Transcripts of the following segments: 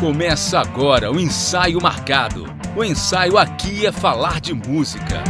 Começa agora o ensaio marcado. O ensaio aqui é falar de música.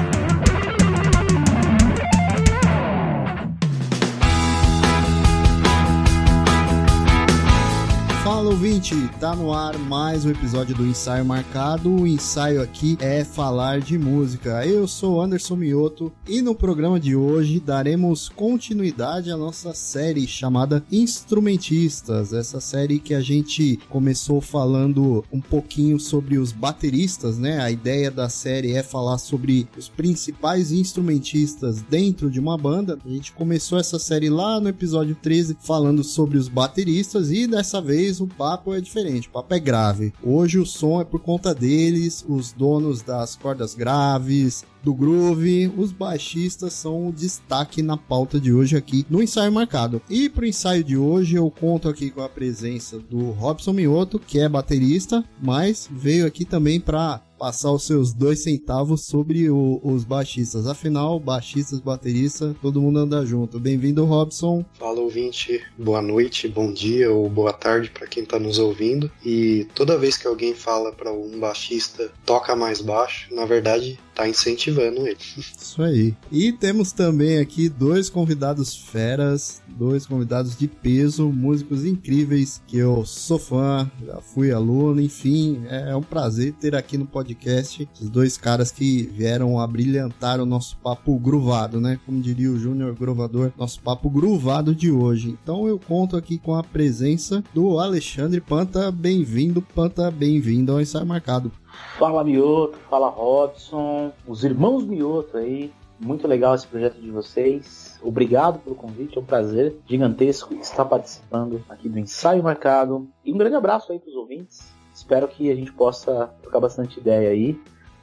Ouvinte, tá no ar mais um episódio do Ensaio Marcado. O ensaio aqui é falar de música. Eu sou Anderson Mioto e no programa de hoje daremos continuidade à nossa série chamada Instrumentistas. Essa série que a gente começou falando um pouquinho sobre os bateristas, né? A ideia da série é falar sobre os principais instrumentistas dentro de uma banda. A gente começou essa série lá no episódio 13 falando sobre os bateristas e dessa vez o papo é diferente, o papo é grave. Hoje o som é por conta deles, os donos das cordas graves, do groove, os baixistas são o destaque na pauta de hoje aqui no ensaio marcado. E pro ensaio de hoje eu conto aqui com a presença do Robson Mioto, que é baterista, mas veio aqui também para passar os seus dois centavos sobre o, os baixistas. Afinal, baixistas, baterista, todo mundo anda junto. Bem-vindo, Robson. Fala, ouvinte. Boa noite, bom dia ou boa tarde para quem está nos ouvindo. E toda vez que alguém fala para um baixista toca mais baixo, na verdade tá incentivando ele. Isso aí. E temos também aqui dois convidados feras, dois convidados de peso, músicos incríveis que eu sou fã, já fui aluno, enfim, é um prazer ter aqui no podcast os dois caras que vieram a brilhantar o nosso papo gruvado, né? Como diria o Júnior Grovador, nosso papo gruvado de hoje. Então eu conto aqui com a presença do Alexandre Panta. Bem-vindo, Panta, bem-vindo ao ensaio marcado. Fala Mioto, fala Robson, os irmãos Mioto aí. Muito legal esse projeto de vocês. Obrigado pelo convite, é um prazer gigantesco estar participando aqui do Ensaio Marcado. E um grande abraço aí para os ouvintes. Espero que a gente possa trocar bastante ideia aí.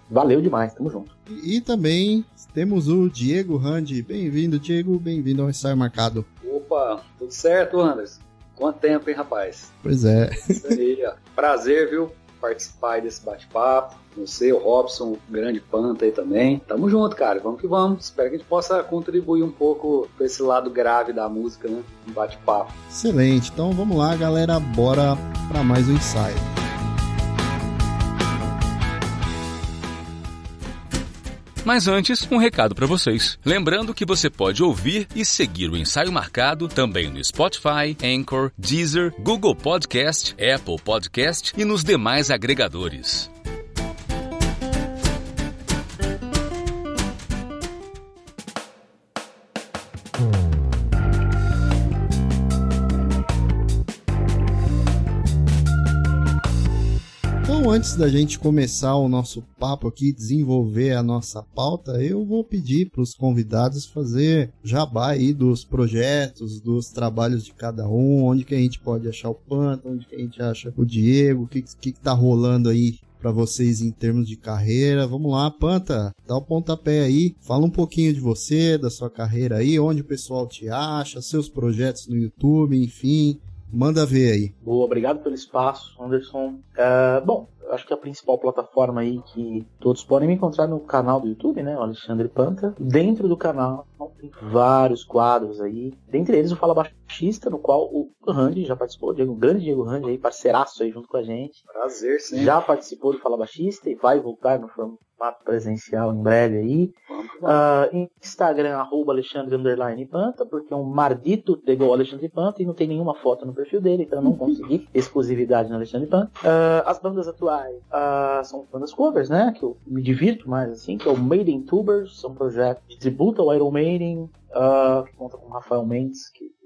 Valeu demais, tamo junto. E, e também temos o Diego Randi. Bem-vindo, Diego, bem-vindo ao Ensaio Marcado. Opa, tudo certo, Anderson? Quanto tempo, hein, rapaz? Pois é. Isso aí, ó. Prazer, viu? Participar desse bate-papo. Você, o Robson, o grande Panta aí também. Tamo junto, cara. Vamos que vamos. Espero que a gente possa contribuir um pouco para esse lado grave da música, né? Um bate-papo. Excelente. Então vamos lá, galera. Bora para mais um ensaio. Mas antes, um recado para vocês. Lembrando que você pode ouvir e seguir o ensaio marcado também no Spotify, Anchor, Deezer, Google Podcast, Apple Podcast e nos demais agregadores. Antes da gente começar o nosso papo aqui, desenvolver a nossa pauta, eu vou pedir para os convidados fazer jabá aí dos projetos, dos trabalhos de cada um, onde que a gente pode achar o Panta, onde que a gente acha o Diego, o que, que, que tá rolando aí para vocês em termos de carreira. Vamos lá, Panta, dá o pontapé aí, fala um pouquinho de você, da sua carreira aí, onde o pessoal te acha, seus projetos no YouTube, enfim. Manda ver aí. Boa, obrigado pelo espaço, Anderson. Uh, bom, acho que a principal plataforma aí que todos podem me encontrar no canal do YouTube, né? O Alexandre Panta. Dentro do canal tem vários quadros aí. Dentre eles o Fala Baixista, no qual o Randy já participou, o grande Diego Randy aí, parceiraço aí junto com a gente. Prazer, sim. Já participou do Fala Baixista e vai voltar no formato presencial em breve aí. Uh, Instagram, arroba Alexandre Underline Panta, porque é um mardito pegou Alexandre Panta e não tem nenhuma foto no perfil dele, então eu não consegui exclusividade no Alexandre Panta. Uh, as bandas atuais uh, são bandas covers, né? Que eu me divirto mais assim, que é o Maiden Tubers, são um projeto de tributo ao Iron Maiden, que conta com o Rafael Mendes, que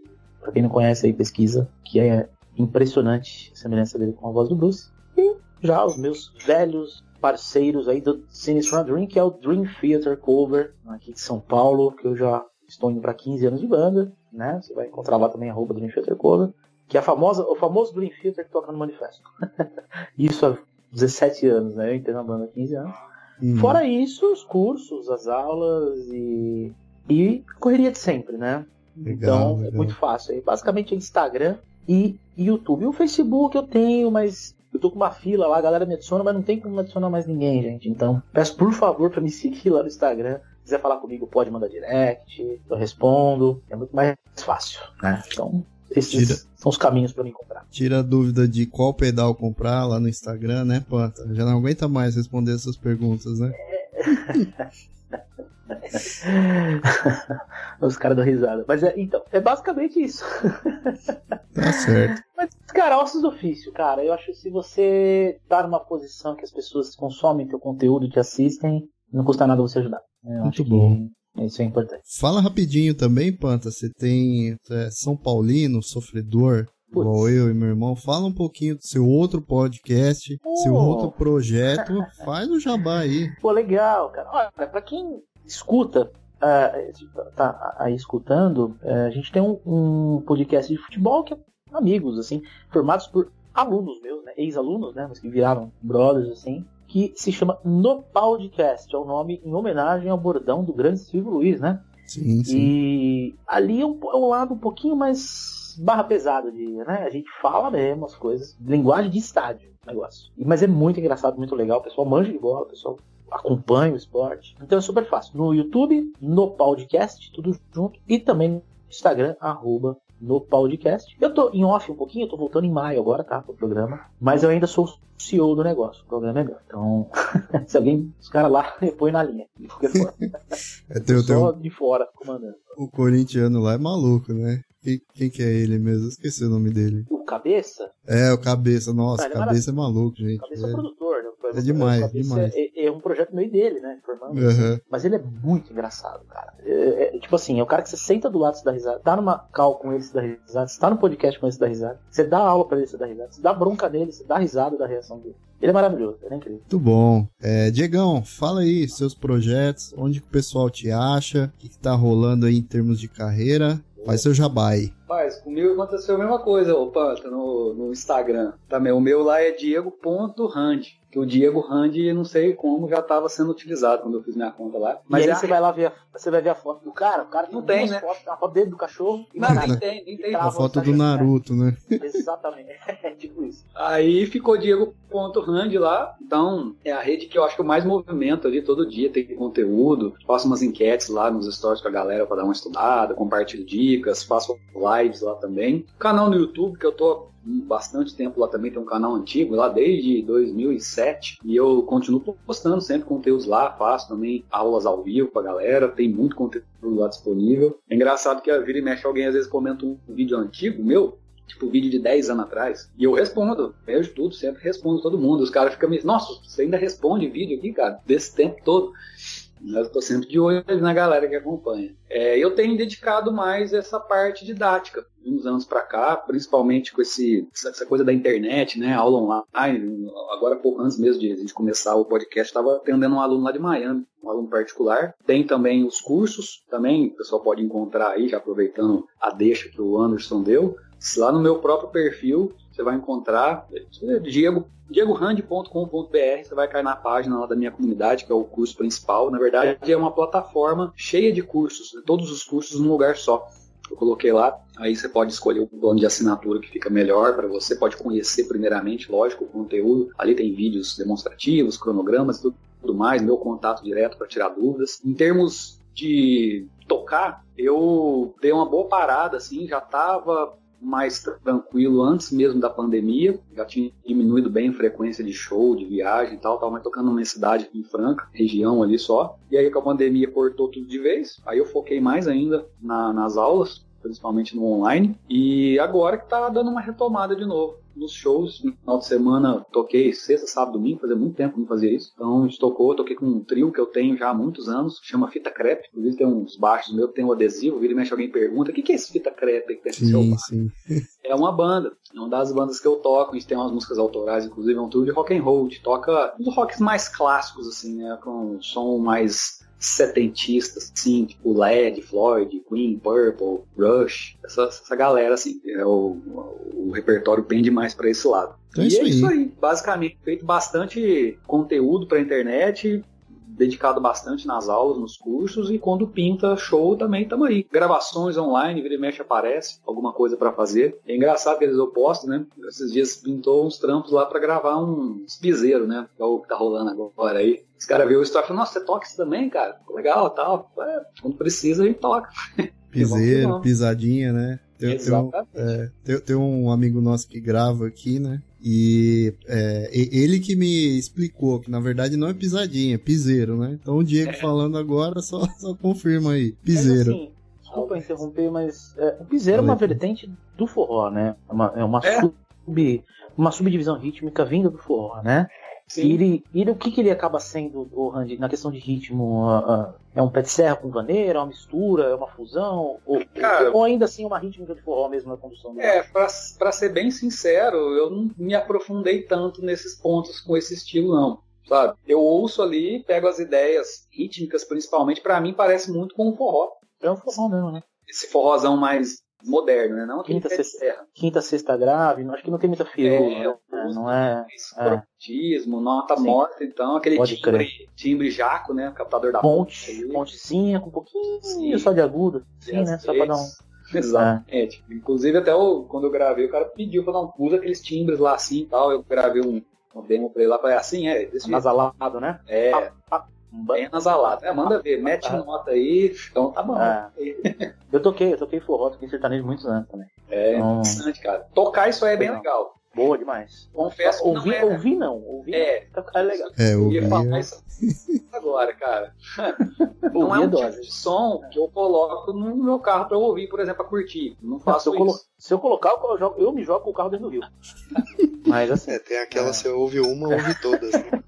pra quem não conhece aí pesquisa, que é impressionante a semelhança dele com a voz do Bruce. E já os meus velhos parceiros aí do Sinistron Dream, que é o Dream Theater Cover, aqui de São Paulo, que eu já estou indo para 15 anos de banda, né? Você vai encontrar lá também arroba Dream Theater Cover, que é a famosa, o famoso Dream Theater que toca no manifesto. isso há 17 anos, né? Eu entrei na banda há 15 anos. Uhum. Fora isso, os cursos, as aulas e, e correria de sempre, né? Legal, então legal. é muito fácil. Aí, basicamente é Instagram e YouTube. E o Facebook eu tenho, mas eu tô com uma fila lá, a galera me adiciona, mas não tem como adicionar mais ninguém, gente. Então, peço por favor para me seguir lá no Instagram. Se quiser falar comigo, pode mandar direct, eu respondo. É muito mais fácil, né? Então, Esses Tira. são os caminhos para me comprar. Tira a dúvida de qual pedal comprar lá no Instagram, né, Panta? Já não aguenta mais responder essas perguntas, né? Os caras dão risada. Mas é, então, é basicamente isso. Tá certo. Mas, cara, ossos do ofício, cara. Eu acho que se você tá numa posição que as pessoas consomem teu conteúdo, te assistem, não custa nada você ajudar. Eu Muito bom. Isso é importante. Fala rapidinho também, Panta. Você tem é, São Paulino, sofredor, Igual eu e meu irmão. Fala um pouquinho do seu outro podcast, oh. seu outro projeto. Faz o jabá aí. Pô, legal, cara. Olha, pra quem escuta, uh, tá aí escutando, uh, a gente tem um, um, podcast de futebol que é amigos, assim, formados por alunos meus, né? Ex-alunos, né? Mas que viraram brothers, assim que se chama No Podcast, é o nome em homenagem ao bordão do grande Silvio Luiz, né? Sim, sim. E ali é um, é um lado um pouquinho mais barra pesada de, né? A gente fala mesmo as coisas, linguagem de estádio, negócio. Mas é muito engraçado, muito legal, o pessoal manja de bola, o pessoal acompanha o esporte. Então é super fácil. No YouTube, no podcast, tudo junto, e também no Instagram, arroba no podcast. Eu tô em off um pouquinho, eu tô voltando em maio agora, tá? Pro programa. Mas eu ainda sou CEO do negócio. O programa é meu. Então, se alguém, os caras lá, põe na linha. Forma. é teu, Só teu... de fora, comandando. O corintiano lá é maluco, né? Quem, quem que é ele mesmo? Esqueci o nome dele. O Cabeça? É, o Cabeça. Nossa, ah, Cabeça é, é maluco, gente. Cabeça é, é produtor, né? É demais, demais. É, é, um projeto meio dele, né? Formando, uhum. Mas ele é muito engraçado, cara. É, é, tipo assim, é o cara que você senta do lado e dá risada, tá numa cal com ele se dá risada, você tá no podcast com ele se dá risada, você dá aula pra ele se dá risada, você dá bronca nele, você dá risada da reação dele. Ele é maravilhoso, ele é incrível. Muito bom. É, Diegão, fala aí seus projetos, onde que o pessoal te acha, o que, que tá rolando aí em termos de carreira. Faz seu jabai. Rapaz, comigo aconteceu a mesma coisa, ô Panta, no, no Instagram. Também, o meu lá é diego.rand que o Diego Randi, não sei como, já estava sendo utilizado quando eu fiz minha conta lá. Mas e aí é você vai lá ver, você vai ver a foto do cara, o cara não tem, né? Fotos, a foto dele do cachorro. Não, nem tem, nem tem. A foto do Naruto, né? Exatamente, é tipo isso. Aí ficou Diego.rand lá, então é a rede que eu acho que eu mais movimento ali todo dia, tem conteúdo, faço umas enquetes lá nos stories pra galera pra dar uma estudada, compartilho dicas, faço lives lá também. Canal no YouTube que eu tô bastante tempo lá também, tem um canal antigo lá desde 2007 e eu continuo postando sempre conteúdos lá, faço também aulas ao vivo pra galera, tem muito conteúdo lá disponível. É engraçado que a vira e mexe alguém às vezes comenta um vídeo antigo meu, tipo vídeo de 10 anos atrás, e eu respondo, vejo tudo, sempre respondo todo mundo. Os caras ficam me, nossa, você ainda responde vídeo aqui, cara, desse tempo todo. Eu estou sempre de olho na galera que acompanha. É, eu tenho dedicado mais essa parte didática, uns anos para cá, principalmente com esse, essa coisa da internet, né, aula online. Agora, pouco antes mesmo de a gente começar o podcast, estava atendendo um aluno lá de Miami, um aluno particular. Tem também os cursos, também o pessoal pode encontrar aí, já aproveitando a deixa que o Anderson deu. Lá no meu próprio perfil, você vai encontrar Diego diegorand.com.br, você vai cair na página lá da minha comunidade, que é o curso principal. Na verdade, é uma plataforma cheia de cursos, todos os cursos num lugar só. Eu coloquei lá, aí você pode escolher o plano de assinatura que fica melhor para você, pode conhecer primeiramente, lógico, o conteúdo. Ali tem vídeos demonstrativos, cronogramas tudo, tudo mais, meu contato direto para tirar dúvidas. Em termos de tocar, eu dei uma boa parada, assim, já estava mais tranquilo antes mesmo da pandemia. Já tinha diminuído bem a frequência de show, de viagem e tal. Tava mais tocando numa cidade em Franca, região ali só. E aí com a pandemia cortou tudo de vez. Aí eu foquei mais ainda na, nas aulas, principalmente no online. E agora que tá dando uma retomada de novo nos shows. No final de semana toquei sexta, sábado, domingo, fazia muito tempo que não fazia isso. Então a gente tocou, toquei com um trio que eu tenho já há muitos anos, chama Fita Crepe. Inclusive tem uns baixos meus que tem um adesivo, vira e mexe alguém pergunta, o que, que é esse Fita Crepe que tem sim, seu sim. É uma banda, é uma das bandas que eu toco, a gente tem umas músicas autorais, inclusive é um trio de rock and roll, a gente toca os rocks mais clássicos, assim, né, com um som mais setentistas, assim, tipo Led, Floyd, Queen, Purple, Rush, essa, essa galera, assim, é o, o repertório pende mais para esse lado. Então é e é isso aí, basicamente, feito bastante conteúdo para internet, dedicado bastante nas aulas, nos cursos e quando pinta show também estamos aí. Gravações online, vira e mexe aparece alguma coisa para fazer. É engraçado que eles eu posto, né? Esses dias pintou uns trampos lá para gravar um piseiro, né? Que é o que tá rolando agora aí. Os caras viram o story e falaram, nossa, você toca isso também, cara? Ficou legal tal. É, quando precisa, a gente toca. Piseiro, pisadinha, né? Tem, tem, um, é, tem, tem, um amigo nosso que grava aqui, né? E é, ele que me explicou que na verdade não é pisadinha, é piseiro, né? Então o Diego é. falando agora só, só confirma aí. Piseiro. Mas, assim, desculpa interromper, mas é, o piseiro é uma vertente do forró, né? É uma, é uma, é. Sub, uma subdivisão rítmica vinda do forró, né? Sim. E ele, ele, o que, que ele acaba sendo, o Randy, na questão de ritmo? Uh, uh, é um pé de serra com vaneira, é uma mistura, é uma fusão? Ou, Cara, ou ainda assim uma rítmica de forró mesmo na condução? É, pra, pra ser bem sincero, eu não me aprofundei tanto nesses pontos com esse estilo, não. Sabe? Eu ouço ali, pego as ideias rítmicas principalmente, para mim parece muito com o forró. É um forró mesmo, né? Esse forrozão mais moderno, né? Não quinta, sexta, quinta, sexta grave, acho que não tem muita firula, é, né? Não é... Cromatismo, é. nota Sim. morta, então, aquele Pode timbre, timbre jaco, né? Captador da ponte. Ponte pontezinha com um pouquinho Sim. só de agudo, sim, né? Só pra dar um... Exatamente. É. Inclusive, até o, quando eu gravei, o cara pediu pra dar um usa aqueles timbres lá assim e tal. Eu gravei um, um demo pra ele lá, falei assim, é, Nasalado, né? É. Ah, ah. Bem nasalado. É, manda ver, mete ah, nota aí, então tá bom. É. eu toquei, eu toquei forró, toquei sertanejo muitos anos também. É então... interessante, cara. Tocar isso aí é bem legal. Boa demais. Confesso que ouvi, não é... ouvi não, ouvi é, é legal. É, ouvi. Eu ia falar isso agora, cara. não é um tipo de som que eu coloco no meu carro pra eu ouvir, por exemplo, pra curtir. Não faço não, se isso. Se eu colocar, eu, jogo, eu me jogo com o carro dentro do rio. Mas assim. É, tem aquela, é. você ouve uma, ouve todas. Né?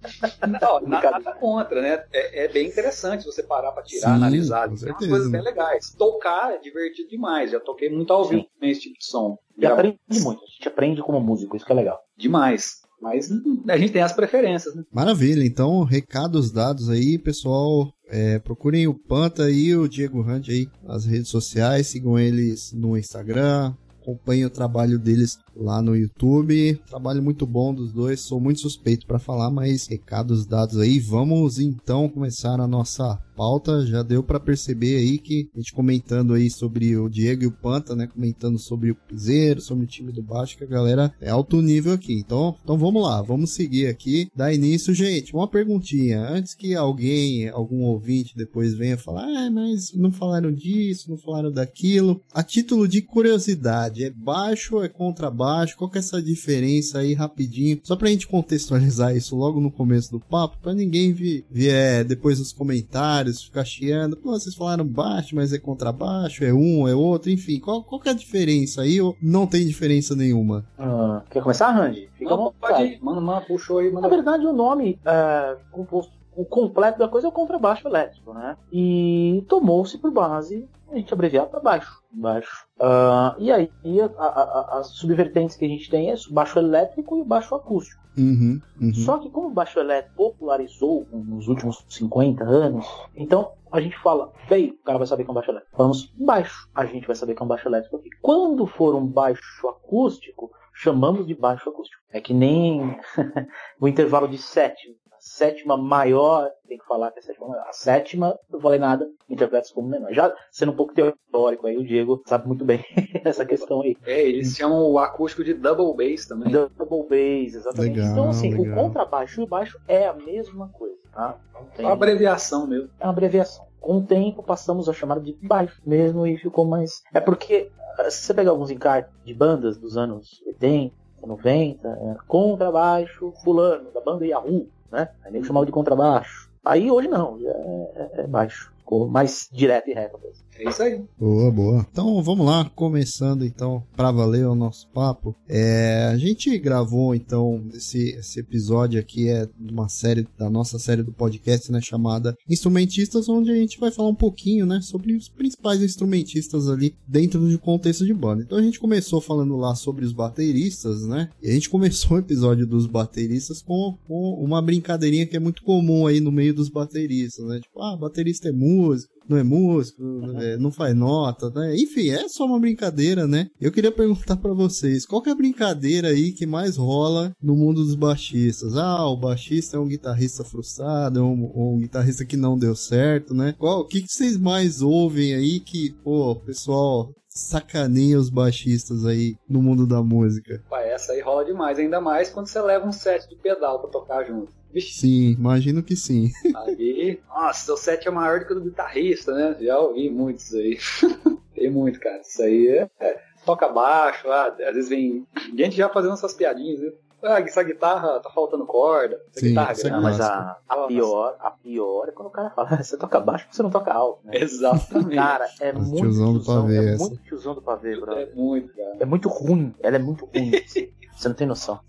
Não, nada contra, né? É, é, bem interessante você parar pra tirar, Sim, analisar. Tem umas coisas bem legais. Tocar é divertido demais. Já toquei muito ao vivo com esse tipo de som. E aprende muito. A gente aprende como músico, isso que é legal. Demais. Mas a gente tem as preferências, né? Maravilha. Então, recados dados aí, pessoal. É, procurem o Panta e o Diego Hunt aí nas redes sociais. Sigam eles no Instagram. Acompanhem o trabalho deles lá no YouTube. Trabalho muito bom dos dois. Sou muito suspeito para falar, mas recados dados aí. Vamos então começar a nossa pauta. Já deu para perceber aí que a gente comentando aí sobre o Diego e o Panta, né? Comentando sobre o Piseiro, sobre o time do baixo, que a galera é alto nível aqui. Então, então vamos lá, vamos seguir aqui. Dá início, gente. Uma perguntinha. Antes que alguém, algum ouvinte depois venha falar, ah, mas não falaram disso, não falaram daquilo. A título de curiosidade, é baixo ou é contrabaixo? Qual que é essa diferença aí rapidinho? Só pra gente contextualizar isso logo no começo do papo, para ninguém vir, vier depois nos comentários ficar chiando. Pô, vocês falaram baixo, mas é contrabaixo, é um, é outro, enfim. Qual, qual que é a diferença aí ou não tem diferença nenhuma? Ah, quer começar, Randy? Fica não, pode ir. Manda, manda, puxou aí. Manda Na verdade, o nome é, composto o completo da coisa é o contrabaixo elétrico, né? E tomou-se por base a gente abreviar para baixo. baixo. Uh, e aí a, a, as subvertentes que a gente tem é o baixo elétrico e o baixo acústico. Uhum, uhum. Só que como o baixo elétrico popularizou nos últimos 50 anos, então a gente fala, veio, o cara vai saber que é um baixo elétrico. Vamos baixo, a gente vai saber que é um baixo elétrico aqui. Quando for um baixo acústico, chamamos de baixo acústico. É que nem o intervalo de sétimo sétima maior, tem que falar que é a sétima maior. A sétima, não falei nada, interpreta como menor. Já sendo um pouco teórico aí, o Diego sabe muito bem essa questão aí. É, eles chamam o acústico de double bass também. Double bass, exatamente. Legal, então, assim, legal. o contrabaixo e o baixo é a mesma coisa, tá? Tem... É uma abreviação mesmo. É uma abreviação. Com o tempo, passamos a chamar de baixo mesmo e ficou mais. É porque, se você pegar alguns encartes de bandas dos anos 80, 90, é, contrabaixo fulano, da banda Yahoo, né? Aí nem chamava de contrabaixo. Aí hoje não, é, é, é baixo. Ficou mais direto e reto. É isso aí. Boa, boa. Então vamos lá, começando então para valer o nosso papo. É, a gente gravou então esse, esse episódio aqui é uma série da nossa série do podcast, né, chamada Instrumentistas, onde a gente vai falar um pouquinho, né, sobre os principais instrumentistas ali dentro do contexto de banda. Então a gente começou falando lá sobre os bateristas, né? E a gente começou o episódio dos bateristas com, com uma brincadeirinha que é muito comum aí no meio dos bateristas, né? Tipo, ah, baterista é músico, não é músico, uhum. é, não faz nota, né? Enfim, é só uma brincadeira, né? Eu queria perguntar para vocês, qual que é a brincadeira aí que mais rola no mundo dos baixistas? Ah, o baixista é um guitarrista frustrado, é um, um guitarrista que não deu certo, né? Qual, o que, que vocês mais ouvem aí que, pô, pessoal sacaneia os baixistas aí no mundo da música? Pai, essa aí rola demais, ainda mais quando você leva um set de pedal para tocar junto. Sim, imagino que sim. Aí, nossa, seu set é maior do que o do guitarrista, né? Já ouvi muitos aí. Tem muito, cara. Isso aí é, é. toca baixo, ah, às vezes vem gente já fazendo essas piadinhas, viu? Ah, essa guitarra tá faltando corda. Essa Sim, guitarra isso é Não, mas a, a pior, a pior é quando o cara fala, você toca baixo, você não toca alto, né? Exatamente. Cara, é muito tiozão do pavê, é essa. muito tiozão do pavê, brother. É muito, cara. É muito ruim, ela é muito ruim. Você não tem noção.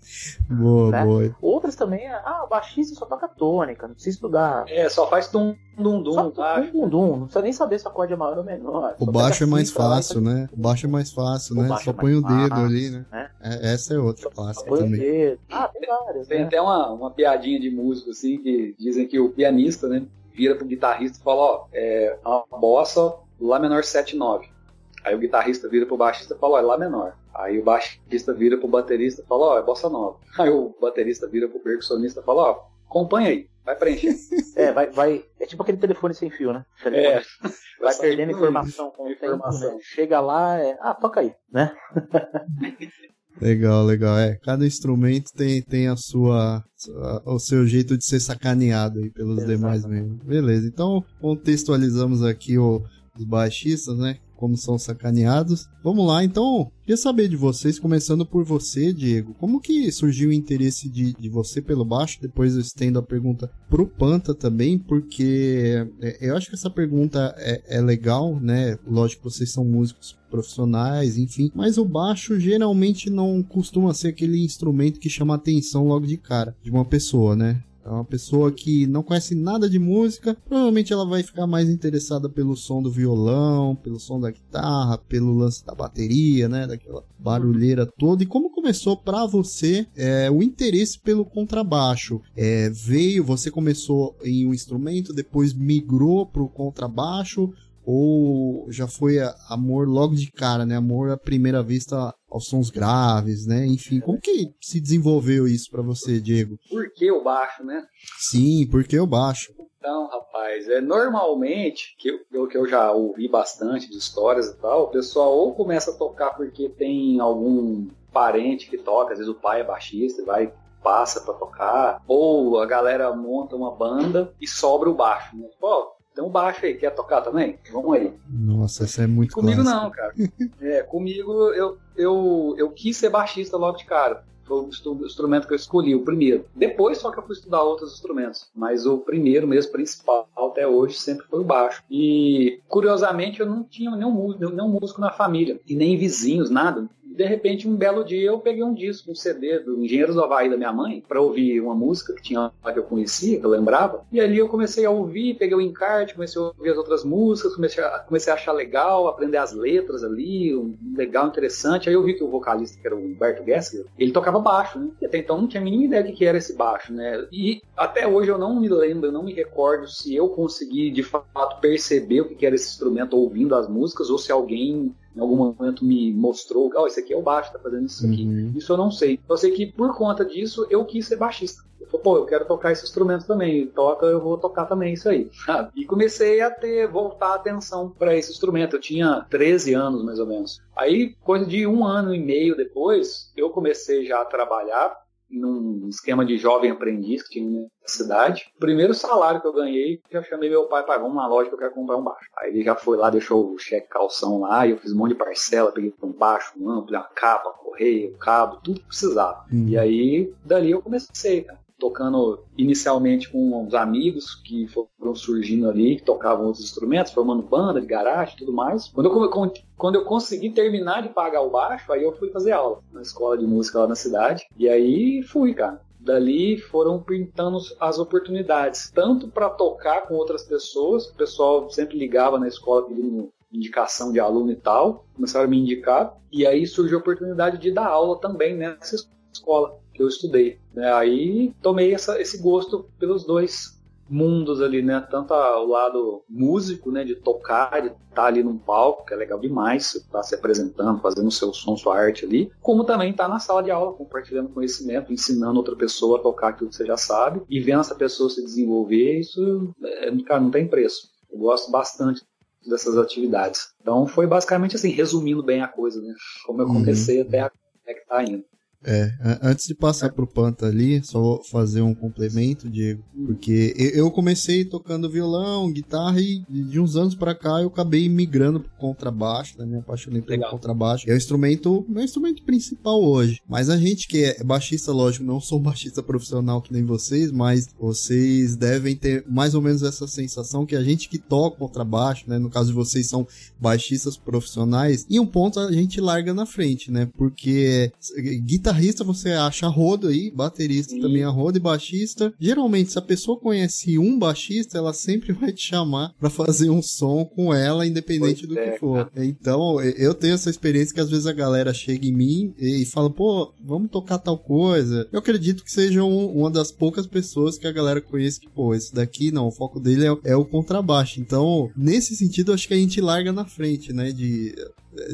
Boa, Né? boa. Outras também, é, ah, o baixista só toca tônica, não precisa estudar. É, só faz tum, dum, dum, Só tá? dum, dum, dum, não precisa nem saber se o acorde é maior ou menor. O baixo é mais fácil, né? O baixo é mais fácil, O né? baixo Só é põe o dedo fácil, ali, né? né? É, essa é outra Só clássica põe o também. dedo. Ah, tem várias, Tem né? até uma, uma piadinha de músico, assim, que dizem que o pianista, né, vira pro guitarrista e fala, ó, é a bossa Lá menor 7-9. Aí o guitarrista vira pro baixista e fala, ó, é Lá menor. Aí o baixista vira pro baterista e fala, ó, é bossa nova. Aí o baterista vira pro percussionista e fala, ó, acompanha aí, vai preencher. É, vai, vai. É tipo aquele telefone sem fio, né? É, vai perdendo informação com o tempo, informação. né? Chega lá, é. Ah, toca aí, né? Legal, legal. É, cada instrumento tem, tem a sua, a- o seu jeito de ser sacaneado aí pelos Exatamente. demais membros. Beleza, então contextualizamos aqui o, os baixistas, né? Como são sacaneados. Vamos lá, então, queria saber de vocês, começando por você, Diego. Como que surgiu o interesse de, de você pelo baixo? Depois eu estendo a pergunta pro Panta também, porque é, eu acho que essa pergunta é, é legal, né? Lógico vocês são músicos profissionais, enfim, mas o baixo geralmente não costuma ser aquele instrumento que chama atenção logo de cara de uma pessoa, né? É uma pessoa que não conhece nada de música, provavelmente ela vai ficar mais interessada pelo som do violão, pelo som da guitarra, pelo lance da bateria, né? Daquela barulheira toda. E como começou pra você é, o interesse pelo contrabaixo? É, veio, você começou em um instrumento, depois migrou pro contrabaixo, ou já foi amor logo de cara, né? Amor à primeira vista aos sons graves, né? Enfim, como que se desenvolveu isso pra você, Diego? Por que o baixo, né? Sim, porque eu baixo. Então, rapaz, é normalmente, que eu, que eu já ouvi bastante de histórias e tal, o pessoal ou começa a tocar porque tem algum parente que toca, às vezes o pai é baixista e vai passa pra tocar, ou a galera monta uma banda e sobra o baixo, né? Tipo, ó, tem um baixo aí, quer tocar também? Vamos aí. Nossa, essa é muito Comigo clássica. não, cara. É, comigo eu, eu, eu quis ser baixista logo de cara. Foi o instru- o instrumento que eu escolhi, o primeiro. Depois só que eu fui estudar outros instrumentos. Mas o primeiro mesmo, principal, até hoje, sempre foi o baixo. E, curiosamente, eu não tinha nenhum nenhum músico na família. E nem vizinhos, nada. De repente, um belo dia, eu peguei um disco, um CD do Engenheiros do Havaí da minha mãe, para ouvir uma música que tinha lá que eu conhecia, que eu lembrava. E ali eu comecei a ouvir, peguei o encarte, comecei a ouvir as outras músicas, comecei a, comecei a achar legal, aprender as letras ali, um legal, interessante. Aí eu vi que o vocalista, que era o Humberto Gessler, ele tocava baixo, né? E até então não tinha a mínima ideia do que era esse baixo, né? E até hoje eu não me lembro, eu não me recordo se eu consegui de fato perceber o que era esse instrumento ouvindo as músicas ou se alguém em algum momento me mostrou, ó, esse aqui é o baixo, tá fazendo isso aqui. Uhum. Isso eu não sei. Eu sei que por conta disso eu quis ser baixista. Eu falei, pô, eu quero tocar esse instrumento também. Toca, eu vou tocar também isso aí. sabe? E comecei a ter, voltar a atenção para esse instrumento. Eu tinha 13 anos, mais ou menos. Aí, coisa de um ano e meio depois, eu comecei já a trabalhar num esquema de jovem aprendiz que tinha na cidade. O primeiro salário que eu ganhei, já chamei meu pai, pai, vamos na loja que eu quero comprar um baixo. Aí ele já foi lá, deixou o cheque calção lá, e eu fiz um monte de parcela, peguei um baixo, um amplo, uma capa, correio, cabo, tudo que precisava. Uhum. E aí, dali eu comecei, cara. Tocando inicialmente com uns amigos que foram surgindo ali, que tocavam outros instrumentos, formando banda de garagem e tudo mais. Quando eu, quando eu consegui terminar de pagar o baixo, aí eu fui fazer aula na escola de música lá na cidade. E aí fui, cara. Dali foram pintando as oportunidades, tanto para tocar com outras pessoas, o pessoal sempre ligava na escola pedindo indicação de aluno e tal, começaram a me indicar, e aí surgiu a oportunidade de dar aula também nessa escola que eu estudei. né? Aí tomei essa- esse gosto pelos dois mundos ali, né? Tanto o lado músico, né? De tocar, de estar ali num palco, que é legal demais, você tá se apresentando, fazendo o seu som, sua arte ali, como também estar na sala de aula, compartilhando conhecimento, ensinando outra pessoa a tocar aquilo que você já sabe, e vendo essa pessoa se desenvolver, isso, é, cara, não tem preço. Eu gosto bastante dessas atividades. Então foi basicamente assim, resumindo bem a coisa, né? Como eu Uhum. comecei até, a- até que tá indo. É, antes de passar pro Panta ali, só vou fazer um complemento, Diego, porque eu comecei tocando violão, guitarra e de uns anos para cá eu acabei migrando pro contrabaixo, né? Me apaixonei pelo Legal. contrabaixo. É o instrumento, meu instrumento principal hoje. Mas a gente que é baixista, lógico, não sou baixista profissional que nem vocês, mas vocês devem ter mais ou menos essa sensação que a gente que toca contrabaixo, né? No caso de vocês são baixistas profissionais, e um ponto a gente larga na frente, né? Porque guitarrista você acha rodo aí, baterista Sim. também é rodo e baixista. Geralmente, se a pessoa conhece um baixista, ela sempre vai te chamar para fazer um som com ela, independente pois do é, que for. Cara. Então, eu tenho essa experiência que às vezes a galera chega em mim e fala, pô, vamos tocar tal coisa. Eu acredito que seja um, uma das poucas pessoas que a galera conhece que, pô, esse daqui não, o foco dele é, é o contrabaixo. Então, nesse sentido, acho que a gente larga na frente, né? De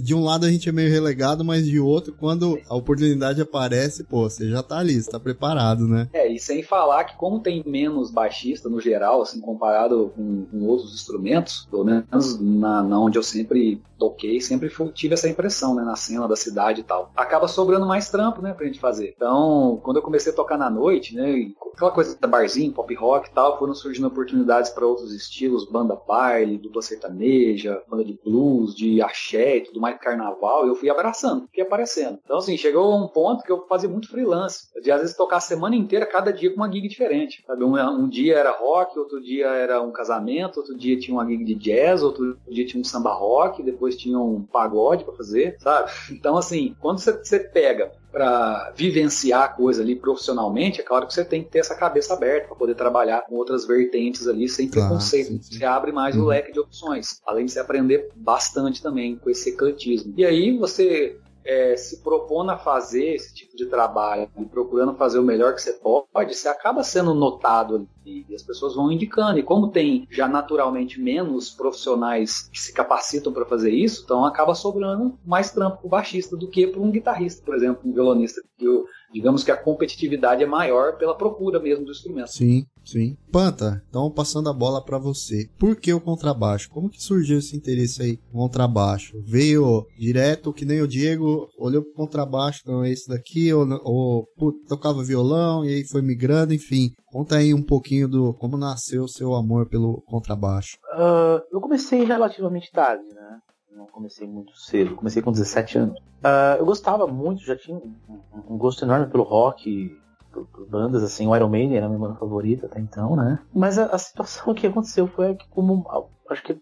de um lado a gente é meio relegado, mas de outro, quando a oportunidade aparece, pô, você já tá ali, você tá preparado, né? É, e sem falar que como tem menos baixista no geral, assim, comparado com, com outros instrumentos, pelo menos na, na onde eu sempre toquei, sempre tive essa impressão, né, na cena da cidade e tal. Acaba sobrando mais trampo, né, pra gente fazer. Então, quando eu comecei a tocar na noite, né, aquela coisa da barzinho, pop rock e tal, foram surgindo oportunidades para outros estilos, banda baile, dupla sertaneja, banda de blues, de axé e tudo mais, carnaval, e eu fui abraçando, fui aparecendo. Então, assim, chegou um ponto que eu fazia muito freelance. De, às vezes, tocar a semana inteira, cada dia com uma gig diferente. Sabe? Um, um dia era rock, outro dia era um casamento, outro dia tinha uma gig de jazz, outro dia tinha um samba rock, depois tinham um pagode para fazer, sabe? Então, assim, quando você pega para vivenciar a coisa ali profissionalmente, é claro que você tem que ter essa cabeça aberta para poder trabalhar com outras vertentes ali sem preconceito. Claro, sim, sim. Você abre mais uhum. o leque de opções, além de você aprender bastante também com esse ecletismo. E aí você é, se propondo a fazer esse tipo de trabalho e procurando fazer o melhor que você pode, você acaba sendo notado e as pessoas vão indicando. E como tem já naturalmente menos profissionais que se capacitam para fazer isso, então acaba sobrando mais trampo para o baixista do que para um guitarrista, por exemplo, um violonista. Que eu, digamos que a competitividade é maior pela procura mesmo do instrumento. Sim, sim. Panta, então passando a bola para você. Por que o contrabaixo? Como que surgiu esse interesse aí no contrabaixo? Veio direto, que nem o Diego, olhou pro contrabaixo, então esse daqui, ou, ou tocava violão e aí foi migrando, enfim. Conta aí um pouquinho do como nasceu o seu amor pelo contrabaixo. Uh, eu comecei relativamente tarde, né? Não comecei muito cedo, comecei com 17 anos. Uh, eu gostava muito, já tinha um, um gosto enorme pelo rock, bandas assim, o Iron Maiden era a minha banda favorita até então, né? Mas a, a situação que aconteceu foi que, como acho que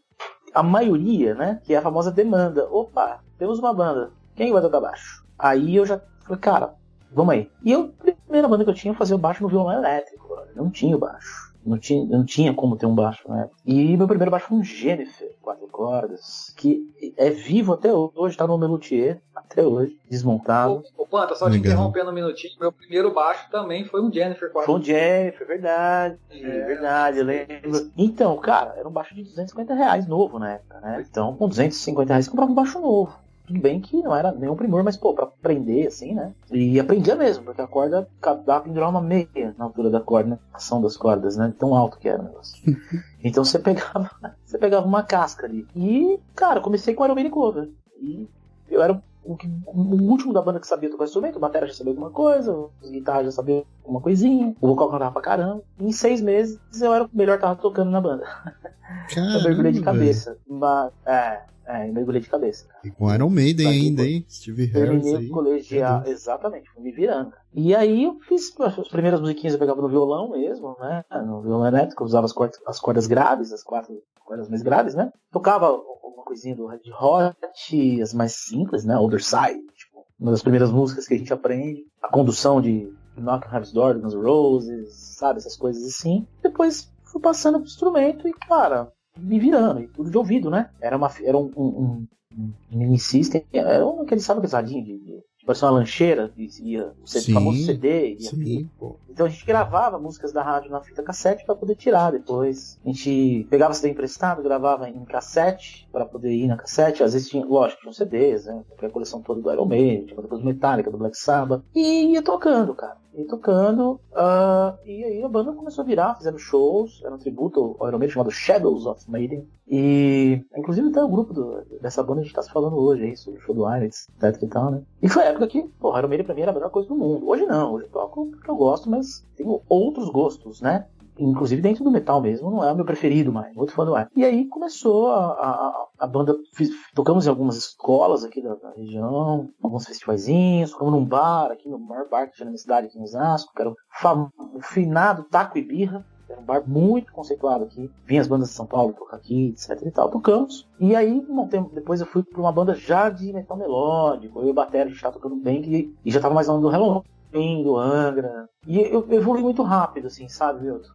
a maioria, né, que é a famosa demanda, opa, temos uma banda, quem vai tocar baixo? Aí eu já falei, cara, vamos aí. E eu, a primeira banda que eu tinha, fazia o baixo no violão elétrico, não tinha o baixo. Não tinha, não tinha como ter um baixo na época. E meu primeiro baixo foi um Jennifer, quatro cordas, que é vivo até hoje, tá no Melutier, até hoje, desmontado. Ô, Panta, só te interrompendo um minutinho, meu primeiro baixo também foi um Jennifer quatro Foi um Jennifer, verdade, é, verdade, eu lembro. Então, cara, era um baixo de 250 reais novo na época, né? Então, com 250 reais, comprava um baixo novo. Tudo bem que não era nenhum primor, mas, pô, pra aprender, assim, né? E aprendia mesmo, porque a corda dava pra pendurar uma meia na altura da corda, né? A ação das cordas, né? Tão alto que era o negócio. então você pegava, você pegava uma casca ali. E, cara, comecei com Iron Cover. E eu era o, o, último da banda que sabia tocar instrumento, o batera já sabia alguma coisa, os guitarras já sabiam alguma coisinha, o vocal cantava pra caramba. Em seis meses eu era o melhor que tava tocando na banda. Caramba, eu mergulhei de cabeça. Mas, é, é, mergulhei de cabeça. E com Iron Maiden ainda, hein? Steve Harris aí. colegial, exatamente, fui me virando. E aí eu fiz as primeiras musiquinhas eu pegava no violão mesmo, né? No violão elétrico, eu usava as cordas, as cordas graves, as quatro cordas mais graves, né? Tocava alguma coisinha do Red Hot, as mais simples, né? Side, tipo, uma das primeiras músicas que a gente aprende. A condução de Knock on Heaven's Door, Guns Roses, sabe? Essas coisas assim. Depois fui passando pro instrumento e, cara, me virando, e tudo de ouvido, né? Era, uma, era um, um, um, um mini system, era um, aquele, sabe, pesadinho de, de parecia uma lancheira, ia, o sim, famoso CD. Ia sim, então a gente gravava músicas da rádio na fita cassete para poder tirar depois. A gente pegava CD emprestado, gravava em cassete para poder ir na cassete. Às vezes tinha, lógico, tinha CDs, né? a coleção toda do Iron Maiden, tinha coisa Metallica, do Black Sabbath. E ia tocando, cara. E tocando. Uh, e aí a banda começou a virar, fizendo shows, era um tributo ao Iron Maiden chamado Shadows of Maiden. E inclusive até o grupo do, dessa banda a gente tá se falando hoje aí, sobre o show do Iris, etc e tal, né? E foi a época que, pô, Iron Maiden pra mim era a melhor coisa do mundo. Hoje não, hoje eu toco porque eu gosto, mas tenho outros gostos, né? Inclusive dentro do metal mesmo, não é o meu preferido mais, outro fã do é. E aí começou a, a, a banda, fiz, tocamos em algumas escolas aqui da, da, região, alguns festivaizinhos, tocamos num bar aqui, no maior bar que tinha na cidade, aqui em Osasco, que era o, fam, o finado Taco e Birra, era um bar muito conceituado aqui. Vinha as bandas de São Paulo tocar aqui, etc e tal. Tocamos. E aí, um tempo depois, eu fui pra uma banda já de metal melódico. Eu e o Batera, a gente tava tocando bem e, e já tava mais longe do Hello do Angra. E eu, eu evolui muito rápido, assim, sabe, Milton?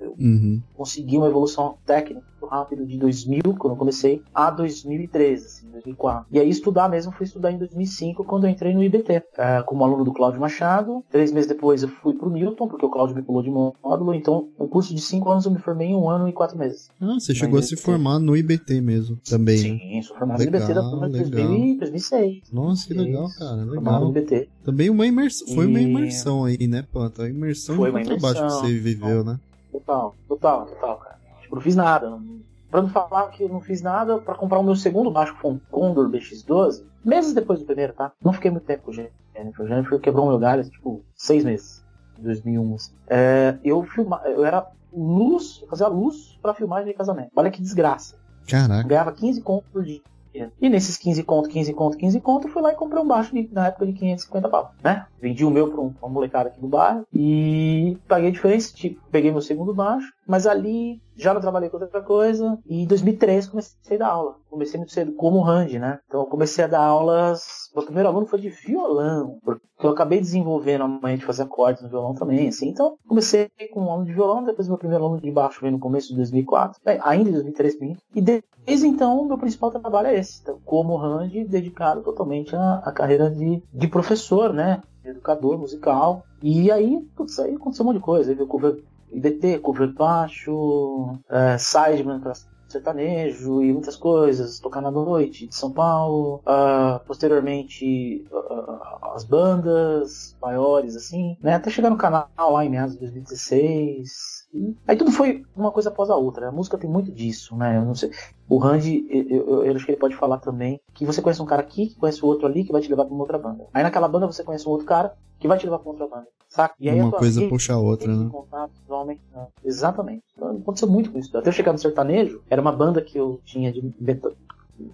Eu uhum. consegui uma evolução técnica muito rápido de 2000, quando eu comecei, a 2013, assim, 2004. E aí estudar mesmo, fui estudar em 2005, quando eu entrei no IBT, é, como aluno do Cláudio Machado. Três meses depois eu fui pro Newton, porque o Cláudio me pulou de módulo. Então, um curso de cinco anos eu me formei em um ano e quatro meses. Ah, você chegou a se formar no IBT mesmo, também. Sim, sou formado legal, no IBT da turma de 2006. Nossa, que legal, cara, legal. Formado no IBT. Também uma imersão, foi uma imersão aí, né, Panta? A imersão foi uma imersão. que você viveu, né? Total, total, total, cara. Tipo, não fiz nada. Pra não falar que eu não fiz nada, pra comprar o meu segundo baixo foi um Condor BX12, meses depois do primeiro, tá? Não fiquei muito tempo com o Jennifer. O Jennifer quebrou o meu galho, tipo, seis meses. Em 2001, assim. É, eu filma, eu era luz, fazia luz pra filmagem de casamento. Olha que desgraça. Caraca. Ganhava 15 contos por dia. E nesses 15 conto, 15 conto, 15 conto, fui lá e comprei um baixo de, na época de 550 pau, né? Vendi o meu pra uma molecada aqui do bairro e paguei a diferença, tipo, peguei meu segundo baixo, mas ali já não trabalhei com outra coisa e em 2003 comecei a dar aula. Comecei muito cedo como Randy, né? Então comecei a dar aulas meu primeiro aluno foi de violão, porque eu acabei desenvolvendo a manhã de fazer acordes no violão também, assim. Então, comecei com um aluno de violão, depois meu primeiro aluno de baixo veio no começo de 2004, é, ainda em 2003, e desde então, meu principal trabalho é esse, então, como Randy, dedicado totalmente à, à carreira de, de professor, né? Educador musical. E aí, putz, aí aconteceu um monte de coisa. Aí veio cover IBT, cover baixo, é, sideman pra sertanejo e muitas coisas, tocar na noite de São Paulo, uh, posteriormente uh, as bandas maiores, assim, né? Até chegar no canal lá em meados de 2016. Aí tudo foi uma coisa após a outra. A música tem muito disso, né? Eu não sei. O Randy, eu, eu, eu, acho que ele pode falar também que você conhece um cara aqui, que conhece o outro ali, que vai te levar pra uma outra banda. Aí naquela banda você conhece um outro cara que vai te levar pra outra banda. Saca? E aí uma coisa puxa a outra, né? Contato, normalmente não. Exatamente. Então, aconteceu muito com isso. Até eu chegar no sertanejo, era uma banda que eu tinha de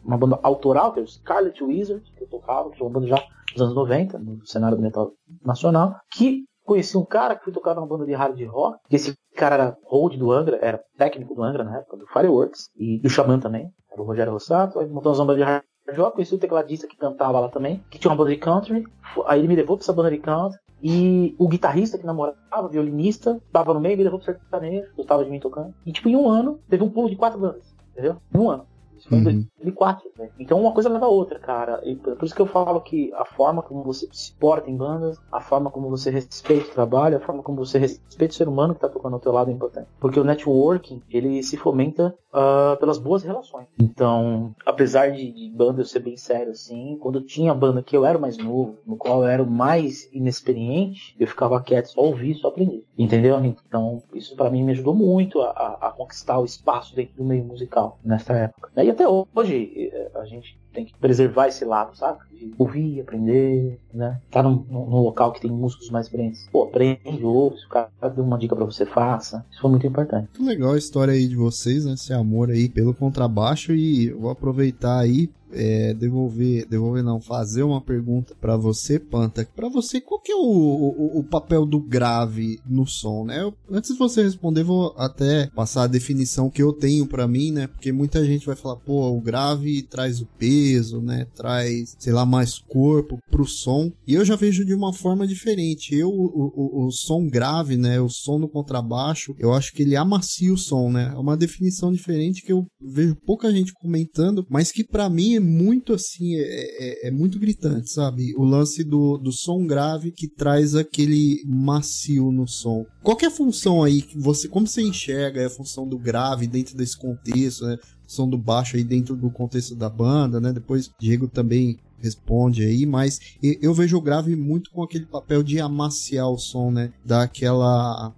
uma banda autoral, que é o Scarlet Wizard, que eu tocava, que é uma banda já dos anos 90, no cenário do metal nacional, que conheci um cara que foi tocar numa banda de hard rock, que esse cara era hold do Angra, era técnico do Angra na época, do Fireworks, e do Xamã também, era o Rogério Rossato, aí montou uma banda de hard rock, conheci o tecladista que cantava lá também, que tinha uma banda de country, aí ele me levou pra essa banda de country, e o guitarrista que namorava, violinista, tava no meio, me levou pro sertanejo, gostava de mim tocando. E tipo, em um ano, teve um pulo de quatro bandas, entendeu? Em um ano. Em 2004. Uhum. Né? Então uma coisa leva a outra, cara. E por isso que eu falo que a forma como você se porta em bandas, a forma como você respeita o trabalho, a forma como você respeita o ser humano que tá tocando ao teu lado é importante. Porque o networking, ele se fomenta uh, pelas boas relações. Então, apesar de, de banda eu ser bem sério assim, quando tinha banda que eu era mais novo, no qual eu era o mais inexperiente, eu ficava quieto, só ouvir, só aprender. Entendeu? Então, isso para mim me ajudou muito a, a, a, conquistar o espaço dentro do meio musical nessa época. E até hoje eh, a gente tem que preservar esse lado, sabe? De ouvir, aprender, né? Tá num, num local que tem músicos mais experientes. Pô, aprende, ouve, se o cara deu uma dica para você, faça. Isso foi muito importante. Muito legal a história aí de vocês, né? Esse amor aí pelo contrabaixo e vou aproveitar aí é, devolver, devolver não, fazer uma pergunta para você, Panta. Para você, qual que é o, o, o, papel do grave no som, né? Eu, antes de você responder, vou até passar a definição que eu tenho para mim, né? Porque muita gente vai falar, pô, o grave traz o peso, né? Traz, sei lá, mais corpo pro som. E eu já vejo de uma forma diferente. Eu, o, o, o som grave, né? O som no contrabaixo, eu acho que ele amacia o som, né? É uma definição diferente que eu vejo pouca gente comentando, mas que para mim é muito assim, é, é, é, muito gritante, sabe? O lance do, do som grave que traz aquele macio no som. Qual é a função aí que você, como você enxerga a função do grave dentro desse contexto, né? som do baixo aí dentro do contexto da banda, né? Depois Diego também responde aí, mas eu vejo o grave muito com aquele papel de amaciar o som, né? Dar aquela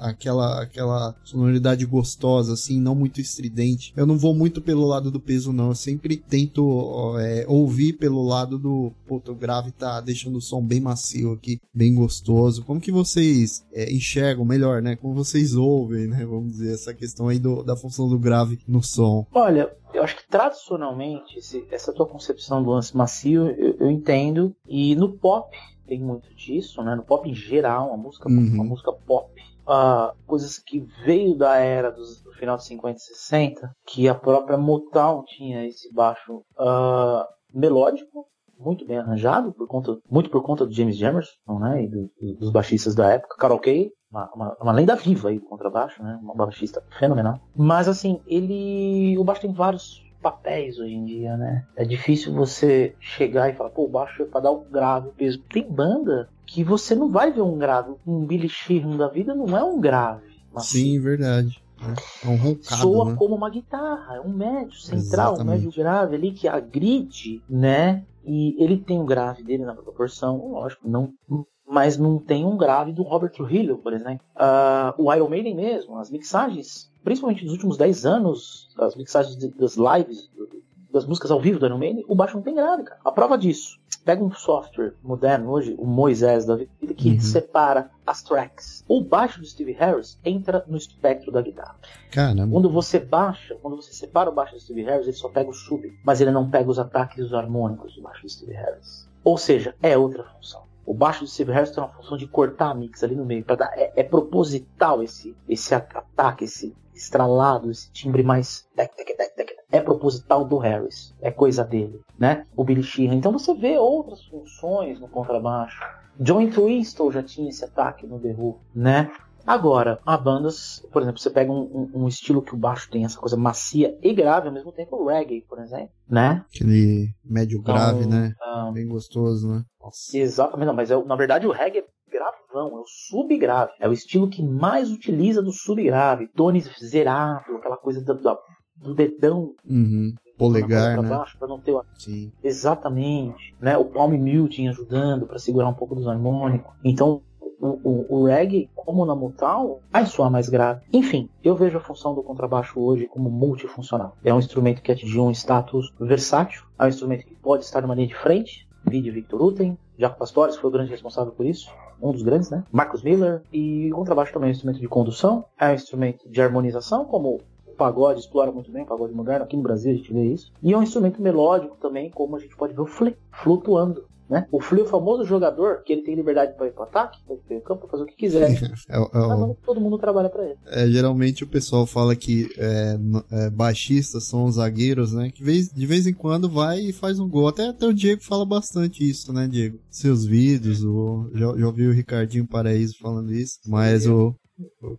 aquela aquela sonoridade gostosa assim, não muito estridente. Eu não vou muito pelo lado do peso não, eu sempre tento é, ouvir pelo lado do puto, o grave tá deixando o som bem macio aqui, bem gostoso. Como que vocês é, enxergam melhor, né? Como vocês ouvem, né? Vamos dizer essa questão aí do, da função do grave no som. Olha, eu acho que tradicionalmente esse, essa tua concepção do lance macio eu, eu entendo e no pop tem muito disso, né? No pop em geral, uma música, uhum. uma música pop. Uh, coisas que veio da era dos, do final de 50 e 60, que a própria Motown tinha esse baixo uh, melódico, muito bem arranjado, por conta, muito por conta do James Jamerson, né? E do, dos baixistas da época. Carol Kay, uma, uma, uma, lenda viva aí do contrabaixo, né? Uma baixista fenomenal. Mas assim, ele. O baixo tem vários papéis hoje em dia, né? É difícil você chegar e falar, pô, o baixo é pra dar o grave, peso. Tem banda que você não vai ver um grave. Um Billy Sheehan da vida não é um grave. Sim, verdade. É um roncado, Soa né? como uma guitarra, é um médio central, Exatamente. um médio grave ali que agride, né? E ele tem o grave dele na proporção, lógico, não mas não tem um grave do Robert Trujillo, por exemplo. Uh, o Iron Maiden mesmo, as mixagens, principalmente nos últimos 10 anos, as mixagens das lives, das músicas ao vivo do Iron Maiden, o baixo não tem grave, cara. A prova disso, pega um software moderno hoje, o Moisés da vida, que uhum. separa as tracks. O baixo do Steve Harris entra no espectro da guitarra. Caramba. Quando você baixa, quando você separa o baixo do Steve Harris, ele só pega o sub, mas ele não pega os ataques e os harmônicos do baixo do Steve Harris. Ou seja, é outra função. O baixo do Steve Harris tem uma função de cortar a mix ali no meio. Dar, é, é, proposital esse, esse ataque, esse estralado, esse timbre mais. É proposital do Harris. É coisa dele, né? O Billy Sheehan. Então você vê outras funções no contrabaixo. John Entwistle já tinha esse ataque no The Who, né? Agora, há bandas, por exemplo, você pega um, um, um, estilo que o baixo tem essa coisa macia e grave, ao mesmo tempo o reggae, por exemplo, né? Aquele médio grave, então, né? Um, Bem gostoso, né? Nossa. Exatamente, não, mas é, na verdade o reggae é é o subgrave. É o estilo que mais utiliza do subgrave. Tone zerado, aquela coisa do, do dedão. Uhum polegar, né? Baixo, pra não ter o... Sim. Exatamente, né? O palm muting ajudando para segurar um pouco dos harmônicos. Então o, o, o reggae, como na Motown, vai soar mais grave. Enfim, eu vejo a função do contrabaixo hoje como multifuncional. É um instrumento que atingiu um status versátil, é um instrumento que pode estar numa linha de frente, vídeo Victor Uten, Jaco Pastores foi o grande responsável por isso, um dos grandes, né? Marcos Miller, e o contrabaixo também é um instrumento de condução, é um instrumento de harmonização, como o pagode explora muito bem, o pagode moderno, aqui no Brasil a gente vê isso, e é um instrumento melódico também, como a gente pode ver o flutuando. Né? O Flea é o famoso jogador que ele tem liberdade para ir para ataque, para ir para campo, para fazer o que quiser. é, é, Mas todo mundo trabalha para ele. É, geralmente o pessoal fala que é, é, baixistas são os zagueiros, né? Que vez, de vez em quando vai e faz um gol. Até, até o Diego fala bastante isso, né, Diego? Seus vídeos, o, já, já ouvi o Ricardinho Paraíso falando isso. Mas o,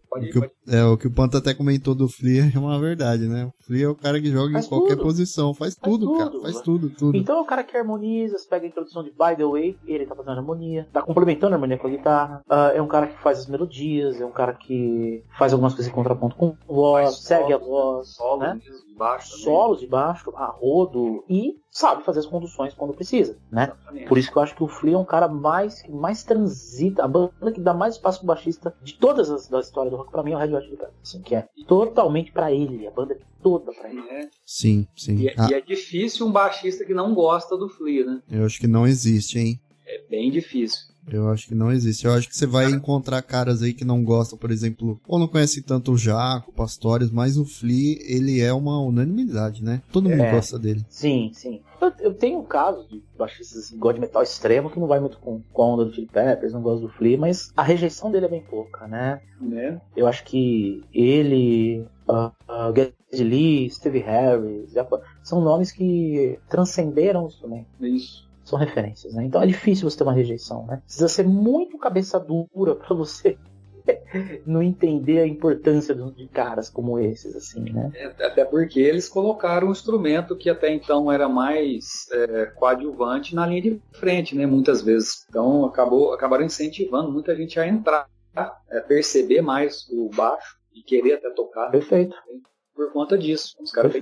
Pode ir, o, que pode. O, é, o que o Panta até comentou do Flea é uma verdade, né? O Flea é o cara que joga faz em qualquer tudo. posição, faz, faz tudo, tudo, cara, faz tudo, tudo. Então é o cara que harmoniza, você pega a introdução de By the Way, ele tá fazendo harmonia, tá complementando a harmonia com a guitarra, uh, é um cara que faz as melodias, é um cara que faz algumas coisas em contraponto com voz, segue a voz, solo né? de baixo solos de baixo, a rodo e sabe fazer as conduções quando precisa, né? Exatamente. Por isso que eu acho que o Flea é um cara mais que mais transita, a banda que dá mais espaço pro baixista de todas as da história do rock para mim é o Red Hot Chili Peppers, assim, que é totalmente para ele, a banda é toda para ele. É. Sim, sim. E, é, ah. e, é difícil um baixista que não gosta do Flea, né? Eu acho que não existe, hein? É bem difícil. Eu acho que não existe. Eu acho que você vai encontrar caras aí que não gostam, por exemplo, ou não conhecem tanto o Jaco, Pastores, mas o Flea, ele é uma unanimidade, né? Todo mundo é, gosta dele. Sim, sim. Eu, eu tenho um caso de baixistas assim, God metal extremo que não vai muito com, com a onda do Chili Peppers, não gosta do Flea, mas a rejeição dele é bem pouca, né? né? Eu acho que ele, uh, uh, Geddy Lee, Steve Harris, são nomes que transcenderam o instrumento. Isso são referências, né? Então é difícil você ter uma rejeição, né? Precisa ser muito cabeça dura para você não entender a importância de caras como esses, assim, né? É, até porque eles colocaram um instrumento que até então era mais é, coadjuvante na linha de frente, né? Muitas vezes. Então acabou, acabaram incentivando muita gente a entrar, a perceber mais o baixo e querer até tocar. Perfeito. Por conta disso. Os caras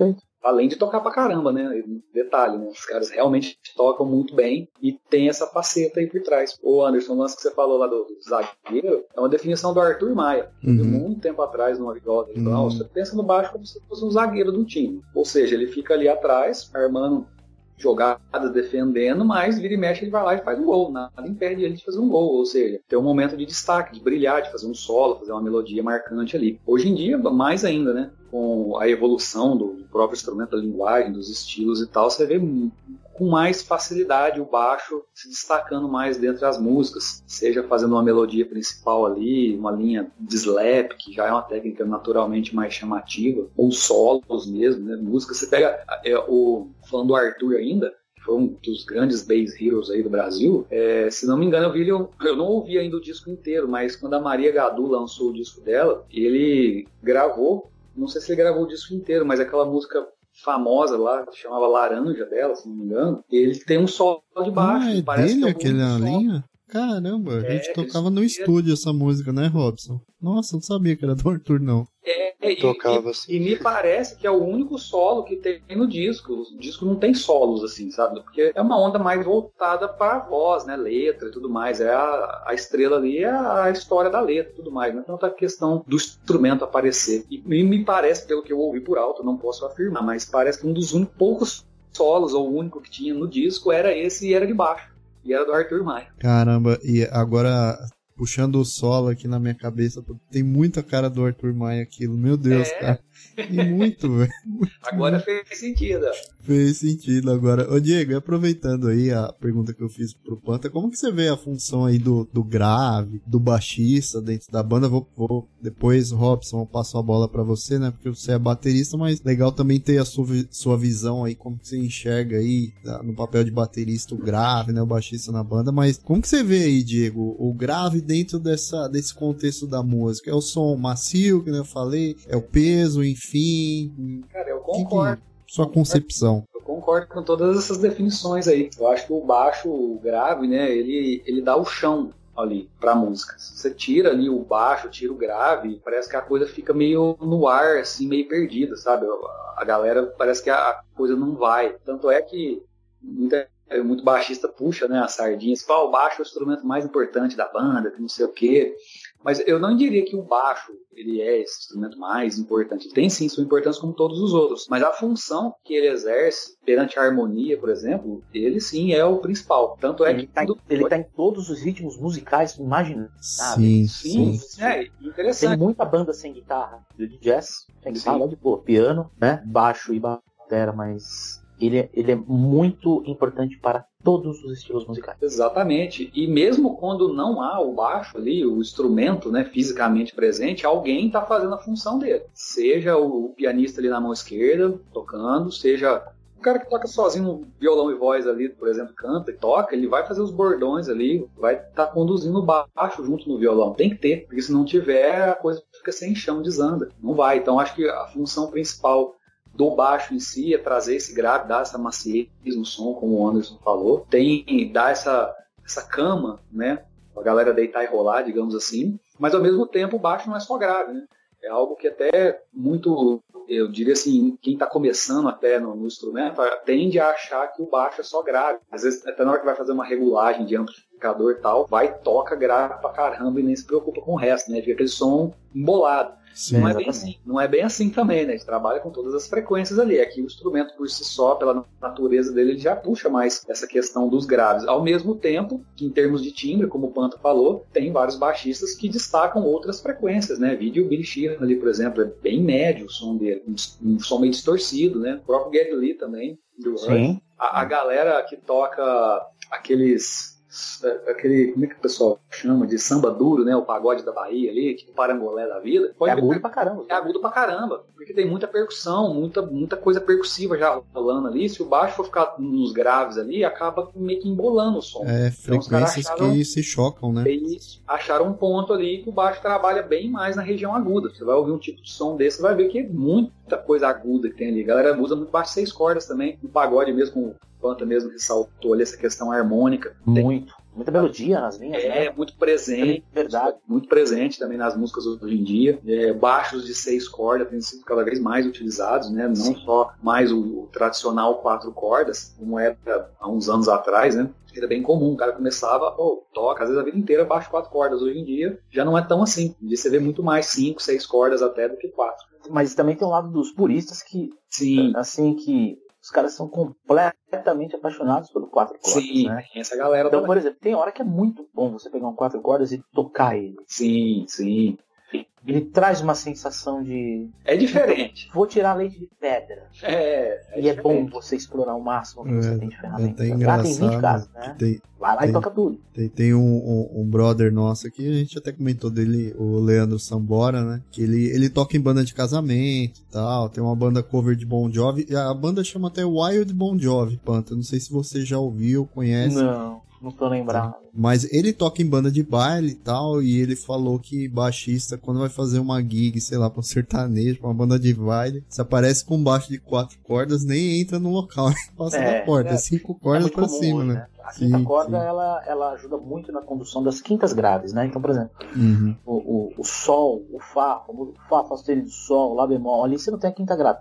Além de tocar pra caramba, né? Detalhe, né? Os caras realmente tocam muito bem e tem essa faceta aí por trás. O Anderson, o lance que você falou lá do, do zagueiro, é uma definição do Arthur Maia. Uhum. Muito tempo atrás, numa ele falou, uhum. você pensa no baixo como se fosse um zagueiro do time. Ou seja, ele fica ali atrás, armando jogadas defendendo, mas vira e mexe ele vai lá e faz um gol. Nada impede ele de fazer um gol. Ou seja, ter um momento de destaque, de brilhar, de fazer um solo, fazer uma melodia marcante ali. Hoje em dia, mais ainda, né? Com a evolução do próprio instrumento da linguagem, dos estilos e tal, você vê com mais facilidade o baixo se destacando mais dentre as músicas, seja fazendo uma melodia principal ali, uma linha de slap, que já é uma técnica naturalmente mais chamativa, ou solos mesmo, né? Música, você pega é, o falando do Arthur ainda, foi um dos grandes bass heroes aí do Brasil, é, se não me engano eu vi eu, eu não ouvi ainda o disco inteiro, mas quando a Maria Gadu lançou o disco dela, ele gravou não sei se ele gravou o disco inteiro, mas aquela música famosa lá, que chamava Laranja dela, se não me engano, ele tem um solo de baixo. Ah, é parece dele que é aquela linha? Caramba, a gente é, tocava no estúdio essa música, né, Robson? Nossa, não sabia que era do Arthur, não. É, é Tocava, e, assim. e, me parece que é o único solo que tem no disco. O disco não tem solos, assim, sabe? Porque é uma onda mais voltada para a voz, né? Letra e tudo mais. É a, a estrela ali é a história da letra e tudo mais. Não é tanta questão do instrumento aparecer. E, e me parece, pelo que eu ouvi por alto, não posso afirmar, mas parece que um dos únicos poucos solos, ou o único que tinha no disco, era esse e era de baixo. E era do Arthur Maia. Caramba, e agora puxando o solo aqui na minha cabeça, tem muita cara do Arthur Maia aquilo. Meu Deus, é. cara. E muito, velho. Agora fez sentido. Fez sentido agora. Ô Diego, aproveitando aí a pergunta que eu fiz pro Panta, como que você vê a função aí do, do grave, do baixista dentro da banda? Vou, vou depois, Robson, eu passo a bola para você, né? Porque você é baterista, mas legal também ter a sua, sua visão aí, como que você enxerga aí tá, no papel de baterista o grave, né? O baixista na banda. Mas como que você vê aí, Diego, o grave dentro dessa, desse contexto da música? É o som macio, que eu falei? É o peso, enfim? Cara, eu concordo. Que que, sua concepção. Eu concordo com todas essas definições aí. Eu acho que o baixo o grave, né, ele, ele dá o chão ali pra música. Você tira ali o baixo, tira o grave, parece que a coisa fica meio no ar, assim, meio perdida, sabe? A galera parece que a coisa não vai. Tanto é que muita, muito baixista puxa, né, a sardinha, fala, o baixo é o instrumento mais importante da banda, que não sei o quê. Mas eu não diria que o baixo ele é esse instrumento mais importante. Ele tem sim sua importância como todos os outros, mas a função que ele exerce perante a harmonia, por exemplo, ele sim é o principal. Tanto é ele que está em, tá em todos os ritmos musicais imagináveis. Sim, sim, sim. É interessante. Tem muita banda sem guitarra, de jazz, sem guitarra, de pô, piano, né, baixo e bateria, mas ele, é, ele é muito importante para todos os estilos musicais. Exatamente. E mesmo quando não há o baixo ali, o instrumento né, fisicamente presente, alguém está fazendo a função dele. Seja o pianista ali na mão esquerda, tocando, seja o cara que toca sozinho violão e voz ali, por exemplo, canta e toca, ele vai fazer os bordões ali, vai estar tá conduzindo o baixo junto no violão. Tem que ter, porque se não tiver, a coisa fica sem chão, desanda. Não vai. Então acho que a função principal do baixo em si, é trazer esse grave, dar essa maciez no som, como o Anderson falou. Tem dar essa, essa cama, né? A galera deitar e rolar, digamos assim. Mas ao mesmo tempo o baixo não é só grave, né? É algo que até muito, eu diria assim, quem está começando até no, no, instrumento tende a achar que o baixo é só grave. Às vezes, até na hora que vai fazer uma regulagem de amplificador e tal, vai toca grave pra caramba e nem se preocupa com o resto, né? Fica aquele som embolado. Sim, não é bem assim. Não é bem assim também, né? A gente trabalha com todas as frequências ali. Aqui o instrumento por si só, pela natureza dele, ele já puxa mais essa questão dos graves. Ao mesmo tempo que, em termos de timbre, como o Panto falou, tem vários baixistas que destacam outras frequências, né? Vídeo Billy Sheehan ali, por exemplo, é bem médio o som dele, um, som meio distorcido, né? O próprio Geddy Lee também. Sim. A, a galera que toca aqueles aquele, como é que o pessoal chama, de samba duro, né? O pagode da Bahia ali, tipo parangolé da vida. Pode é agudo pra caramba. É agudo pra caramba, porque tem muita percussão, muita, muita coisa percussiva já rolando ali. Se o baixo for ficar nos graves ali, acaba meio que embolando o som. É, então, frequências acharam, que se chocam, né? Eles acharam um ponto ali que o baixo trabalha bem mais na região aguda. Você vai ouvir um tipo de som desse, vai ver que é muita coisa aguda que tem ali. A galera usa muito baixo seis cordas também, no pagode mesmo, com o Panta mesmo ressaltou ali essa questão harmônica. Muito. Muita melodia nas linhas, é, né? muito presente. Verdade. Muito presente também nas músicas hoje em dia. É, baixos de seis cordas têm sido cada vez mais utilizados, né? Não Sim. só mais o, o tradicional quatro cordas, como era há uns anos atrás, né? Era bem comum, o cara começava, pô, toca, às vezes a vida inteira baixo quatro cordas. Hoje em dia já não é tão assim. Hoje você vê muito mais cinco, seis cordas até do que quatro. Mas também tem um lado dos puristas que, Sim, assim, que os caras são completamente apaixonados pelo quatro cordas, sim, né? tem essa galera Então, também. por exemplo, tem hora que é muito bom você pegar um quatro cordas e tocar ele. Sim, sim. Ele traz uma sensação de É diferente. vou tirar leite de pedra. É, e é bom diferente. você explorar o máximo que É, você tem de É ferramenta. até Lá tem 20 engraçado casos, né? tem, Vai lá tem- e toca tudo. Tem, tem um, um, um brother nosso aqui, a gente até comentou dele, o Leandro Sambora, né? Que ele, ele toca em banda de casamento e tal, tem uma banda cover de Bon Jovi, e a banda chama até Wild Bon Jovi, Panta. Não sei se você já ouviu, conhece, Não, não tô lembrado. mas ele toca em banda de baile e tal, e ele falou que baixista, quando vai fazer uma gig, sei lá, pra um sertanejo, pra uma banda de baile, se aparece com baixo de quatro cordas, nem entra no local, passa É, da porta, é. é cinco É cordas muito pra comum cima, hoje, né? A quinta Sim, corda, sim. Ela, ela ajuda muito na condução das quintas graves, né? Então, por exemplo, Uhum. o, o, o sol, o fá, o fá, fá sustenido do sol, lá bemol, ali você não tem a quinta grave.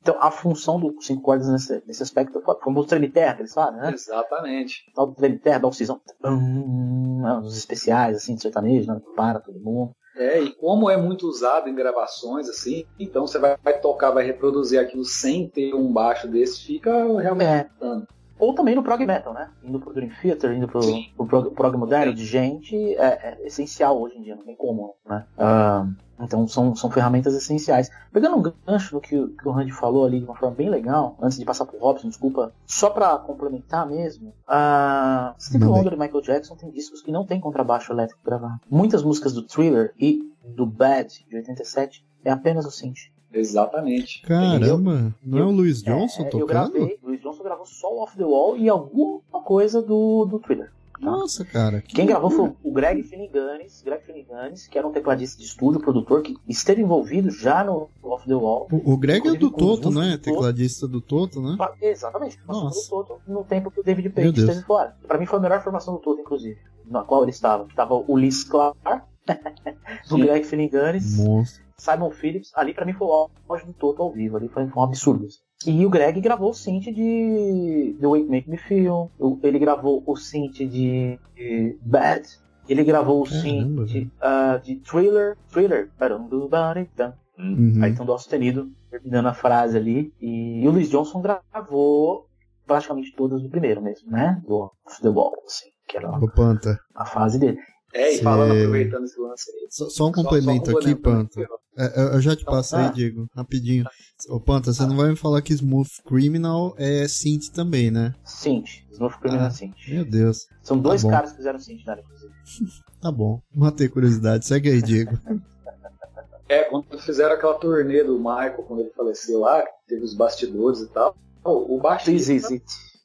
Então, a função do cinco cordas nesse, nesse aspecto, como o que eles falam, né? Exatamente. Tal do treme terra, dá um cisão, uns especiais, assim, de sertanejo, né? para todo mundo. É, e como é muito usado em gravações, assim, então você vai, vai tocar, vai reproduzir aquilo sem ter um baixo desse, fica realmente É. Ou também no prog metal, né? Indo pro Dream Theater, indo pro, pro prog, prog moderno de gente, é, é essencial hoje em dia, não tem como, né? Ah, então são, são ferramentas essenciais. Pegando um gancho do que, o- que o Randy falou ali de uma forma bem legal, antes de passar pro Robson, desculpa, só pra complementar mesmo, ah, Steve. Wonder e Michael Jackson tem discos que não tem contrabaixo elétrico gravado. Muitas músicas do Thriller e do Bad, de 87, é apenas o synth. Exatamente. Caramba, não é o Louis É, Johnson eu tocando? gravei, Louis Johnson gravou só o Off the Wall e alguma coisa do, do Thriller. Nossa, cara. que Quem gravou foi o Greg Finiganes, Greg Finiganes, que era um tecladista de estúdio, produtor, que esteve envolvido já no Off the Wall. O, o Greg é do Toto, né? Tecladista do Toto, né? Exatamente, formação do Toto no tempo que o David Page esteve fora. Pra mim foi a melhor formação do Toto, inclusive, na qual ele estava. Que tava o Liz Clark, o. Greg Finiganes, Monstro. Simon Phillips. Ali pra mim foi o auge do Toto ao vivo, ali foi, foi um absurdo. E o Greg gravou o synth de The Way You Make Me Feel, ele gravou o synth de, de Bad, ele gravou o synth ah, de Thriller, Thriller, Uhum. aí tem um dó sustenido, terminando a frase ali, e o Louis Johnson gravou praticamente todas do primeiro mesmo, né, do Off The Wall, assim, que era a fase dele. É, e Cê- falando, aproveitando esse lance aí. só, só um só- complemento só aqui, complementando. Panta. É, eu- eu já te Então, passo aí, tá. Diego, rapidinho. Ô, Panta, você não vai me falar que Smooth Criminal é synth também, né? Synth, Smooth Criminal Ah. Synth. Meu Deus. São dois bom. caras que fizeram synth nela, inclusive. Tá bom. Matei curiosidade. Segue aí, Diego. É, quando fizeram aquela turnê do Michael, quando ele faleceu lá, teve os bastidores e tal, o This baixista, is it.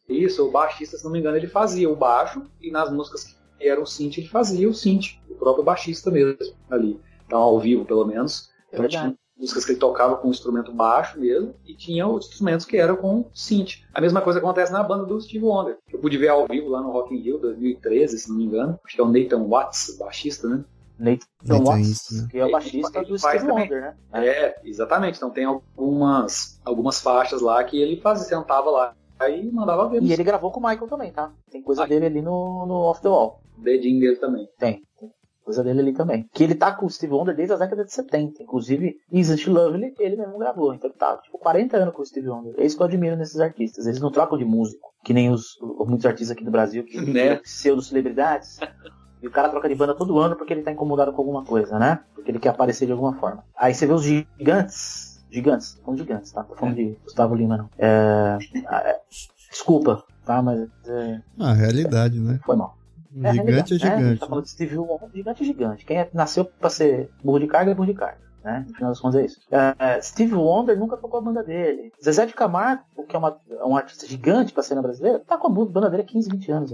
isso, o baixista, se não me engano, ele fazia o baixo, e nas músicas que eram synth, ele fazia o synth, o próprio baixista mesmo, ali. Então, ao vivo, pelo menos. É Então, tinha músicas que ele tocava com instrumento baixo mesmo, e tinha outros instrumentos que eram com synth. A mesma coisa acontece na banda do Steve Wonder. que Eu pude ver ao vivo lá no Rock in Rio 2013, se não me engano. Acho que é o Nathan Watts, o baixista, né? Nathan Nathan Watts, isso, né? que é o baixista do ele faz Steve também. Wonder, né? É, exatamente. Então tem algumas, algumas faixas lá que ele fazia, sentava lá e mandava ver. E ele gravou com o Michael também, tá? Tem coisa Ah. dele ali no, no Off the Wall. Dedinho dele também. Tem. tem coisa dele ali também. Que ele tá com o Steve Wonder desde a década de 70. Inclusive, Isn't Lovely ele mesmo gravou. Então ele tá, tipo, 40 anos com o Steve Wonder. É isso que eu admiro nesses artistas. Eles não trocam de músico. Que nem os, os muitos artistas aqui do Brasil que Né? pseudo-celebridades. E o cara troca de banda todo ano porque ele tá incomodado com alguma coisa, né? Porque ele quer aparecer de alguma forma. Aí você vê os gigantes. Gigantes, tô falando de gigantes, tá? Tô falando de Gustavo Lima, não. É, é, desculpa, tá? Mas é, Ah, realidade, né? foi mal. É, Gigante é né? A gente gigante. tá falando de Steve Wonder, gigante é gigante. Quem é- nasceu pra ser burro de carga é burro de carga. Né? No final das contas é isso. É, Steve Wonder nunca tocou a banda dele. Zezé de Camargo, que é uma, é um artista gigante pra cena brasileira, tá com a banda dele há 15, 20 anos.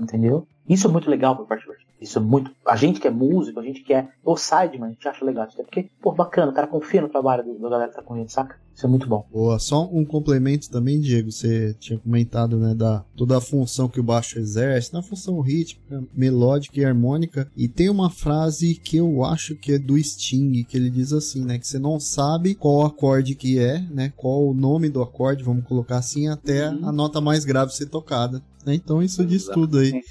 entendeu? Isso é muito legal por parte do. Isso é muito. A gente que é músico, a gente que é o sideman, a gente acha legal. Até porque, pô, bacana, o cara confia no trabalho da galera que tá com a gente, saca? Isso é muito bom. Boa, só um complemento também, Diego. Você tinha comentado, né, da toda a função que o baixo exerce, na função rítmica, melódica e harmônica. E tem uma frase que eu acho que é do Sting, que ele diz assim, né, que você não sabe qual acorde que é, né, qual o nome do acorde, vamos colocar assim, até uhum. a nota mais grave ser tocada. Né? Então isso diz tudo aí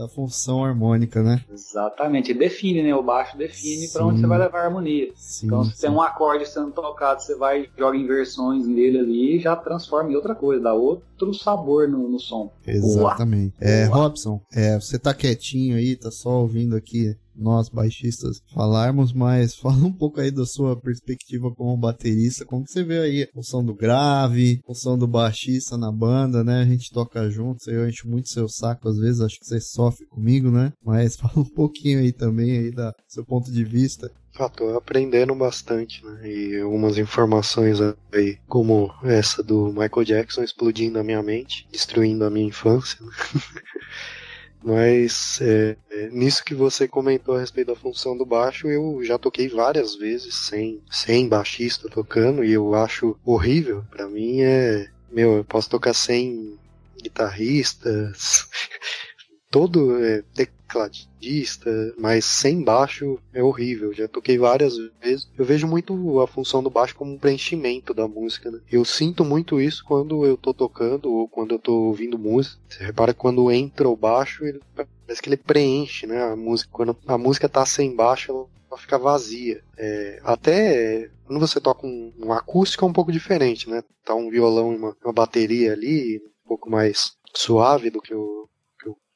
da função harmônica, né? Exatamente, define, né? O baixo define para onde você vai levar a harmonia. Sim, então, se sim. tem um acorde sendo tocado, você vai joga inversões nele ali e já transforma em outra coisa, dá outro sabor no, no som. Exatamente. Boa. É, Robson, é, você tá quietinho aí, tá só ouvindo aqui nós baixistas falarmos, mas fala um pouco aí da sua perspectiva como baterista, como você vê aí a função do grave, a função do baixista na banda, né? A gente toca junto, eu encho muito seu saco às vezes, acho que você sofre comigo, né? Mas fala um pouquinho aí também aí da seu ponto de vista. Ah, tô aprendendo bastante, né? E algumas informações aí, como essa do Michael Jackson explodindo na minha mente, destruindo a minha infância. Né? Mas é, é, nisso que você comentou a respeito da função do baixo, eu já toquei várias vezes sem, sem baixista tocando e eu acho horrível. Para mim é. Meu, eu posso tocar sem guitarristas, todo é, tecladista, mas sem baixo é horrível. Já toquei várias vezes. Eu vejo muito a função do baixo como um preenchimento da música. Né? Eu sinto muito isso quando eu tô tocando ou quando eu tô ouvindo música. Você repara que quando entra o baixo, ele parece que ele preenche, né? A música. Quando a música tá sem baixo, ela fica vazia. É, até quando você toca um, um, acústico é um pouco diferente, né? Tá um violão e uma, uma bateria ali, um pouco mais suave do que o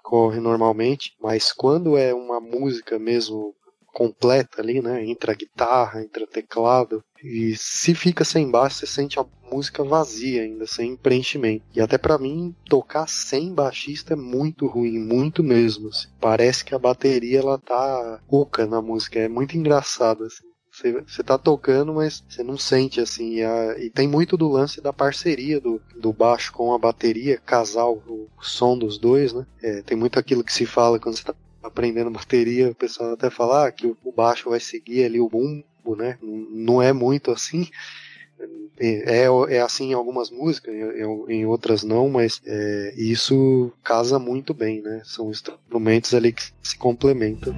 corre normalmente, mas quando é uma música mesmo completa ali, né? Entra guitarra, entra teclado. E se fica sem baixo, você sente a música vazia ainda, sem preenchimento. E até para mim, tocar sem baixista é muito ruim, muito mesmo. Assim. Parece que a bateria ela tá oca na música, é muito engraçado assim. Você, tá tocando, mas você não sente assim. E, a, e, tem muito do lance da parceria do, do baixo com a bateria, casal, o, som dos dois, né? É, tem muito aquilo que se fala quando você tá aprendendo bateria, o pessoal até fala ah, que o, baixo vai seguir ali o bumbo, né? Não é muito assim. É, é, é assim em algumas músicas, em, em outras não, mas é, isso casa muito bem, né? São instrumentos ali que se complementam.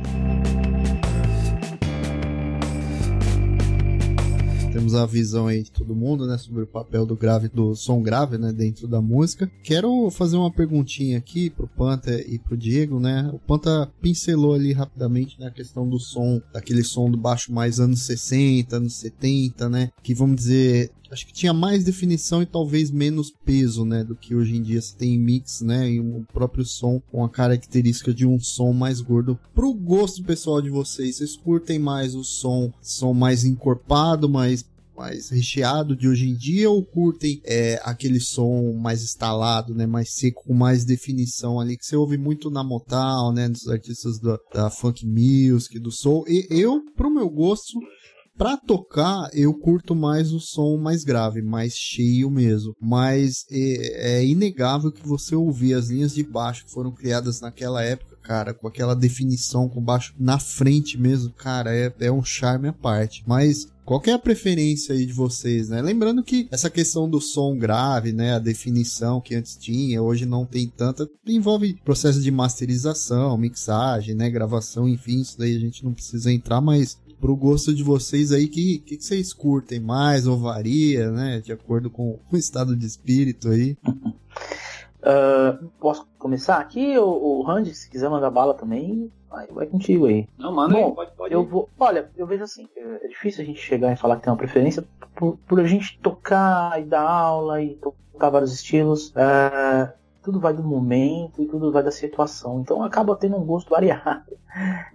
Temos a visão aí de todo mundo, né, sobre o papel do grave, do som grave, né, dentro da música. Quero fazer uma perguntinha aqui pro Panta e pro Diego, né? O Panta pincelou ali rapidamente na né, questão do som, daquele som do baixo mais anos 60, anos 70, né? Que vamos dizer, acho que tinha mais definição e talvez menos peso, né, do que hoje em dia se tem mix, né, e o próprio som com a característica de um som mais gordo. Pro gosto pessoal de vocês, vocês curtem mais o som, som mais encorpado, mais mais recheado de hoje em dia ou curtem é, aquele som mais instalado, né, mais seco, com mais definição ali, que você ouve muito na Motown, né, dos artistas da, da funk music, do soul. E eu, pro meu gosto, Pra tocar, eu curto mais o som mais grave, mais cheio mesmo. Mas é, é, inegável que você ouvir as linhas de baixo que foram criadas naquela época, cara, com aquela definição com baixo na frente mesmo, cara, é, é um charme à parte. Mas qual é a preferência aí de vocês, né? Lembrando que essa questão do som grave, né, a definição que antes tinha, hoje não tem tanta, envolve processo de masterização, mixagem, né, gravação, enfim, isso daí a gente não precisa entrar, mas pro gosto de vocês aí, que, que, que vocês curtem mais ou varia, né, de acordo com o estado de espírito aí? Uh, posso começar aqui? O, o Randy, se quiser mandar bala também, vai, vai contigo aí. Não, manda Bom, aí, pode, pode. Eu vou, olha, eu vejo assim, é, é difícil a gente chegar e falar que tem uma preferência por, por a gente tocar e dar aula e tocar vários estilos. Uh, tudo vai do momento e tudo vai da situação. Então acaba tendo um gosto variado.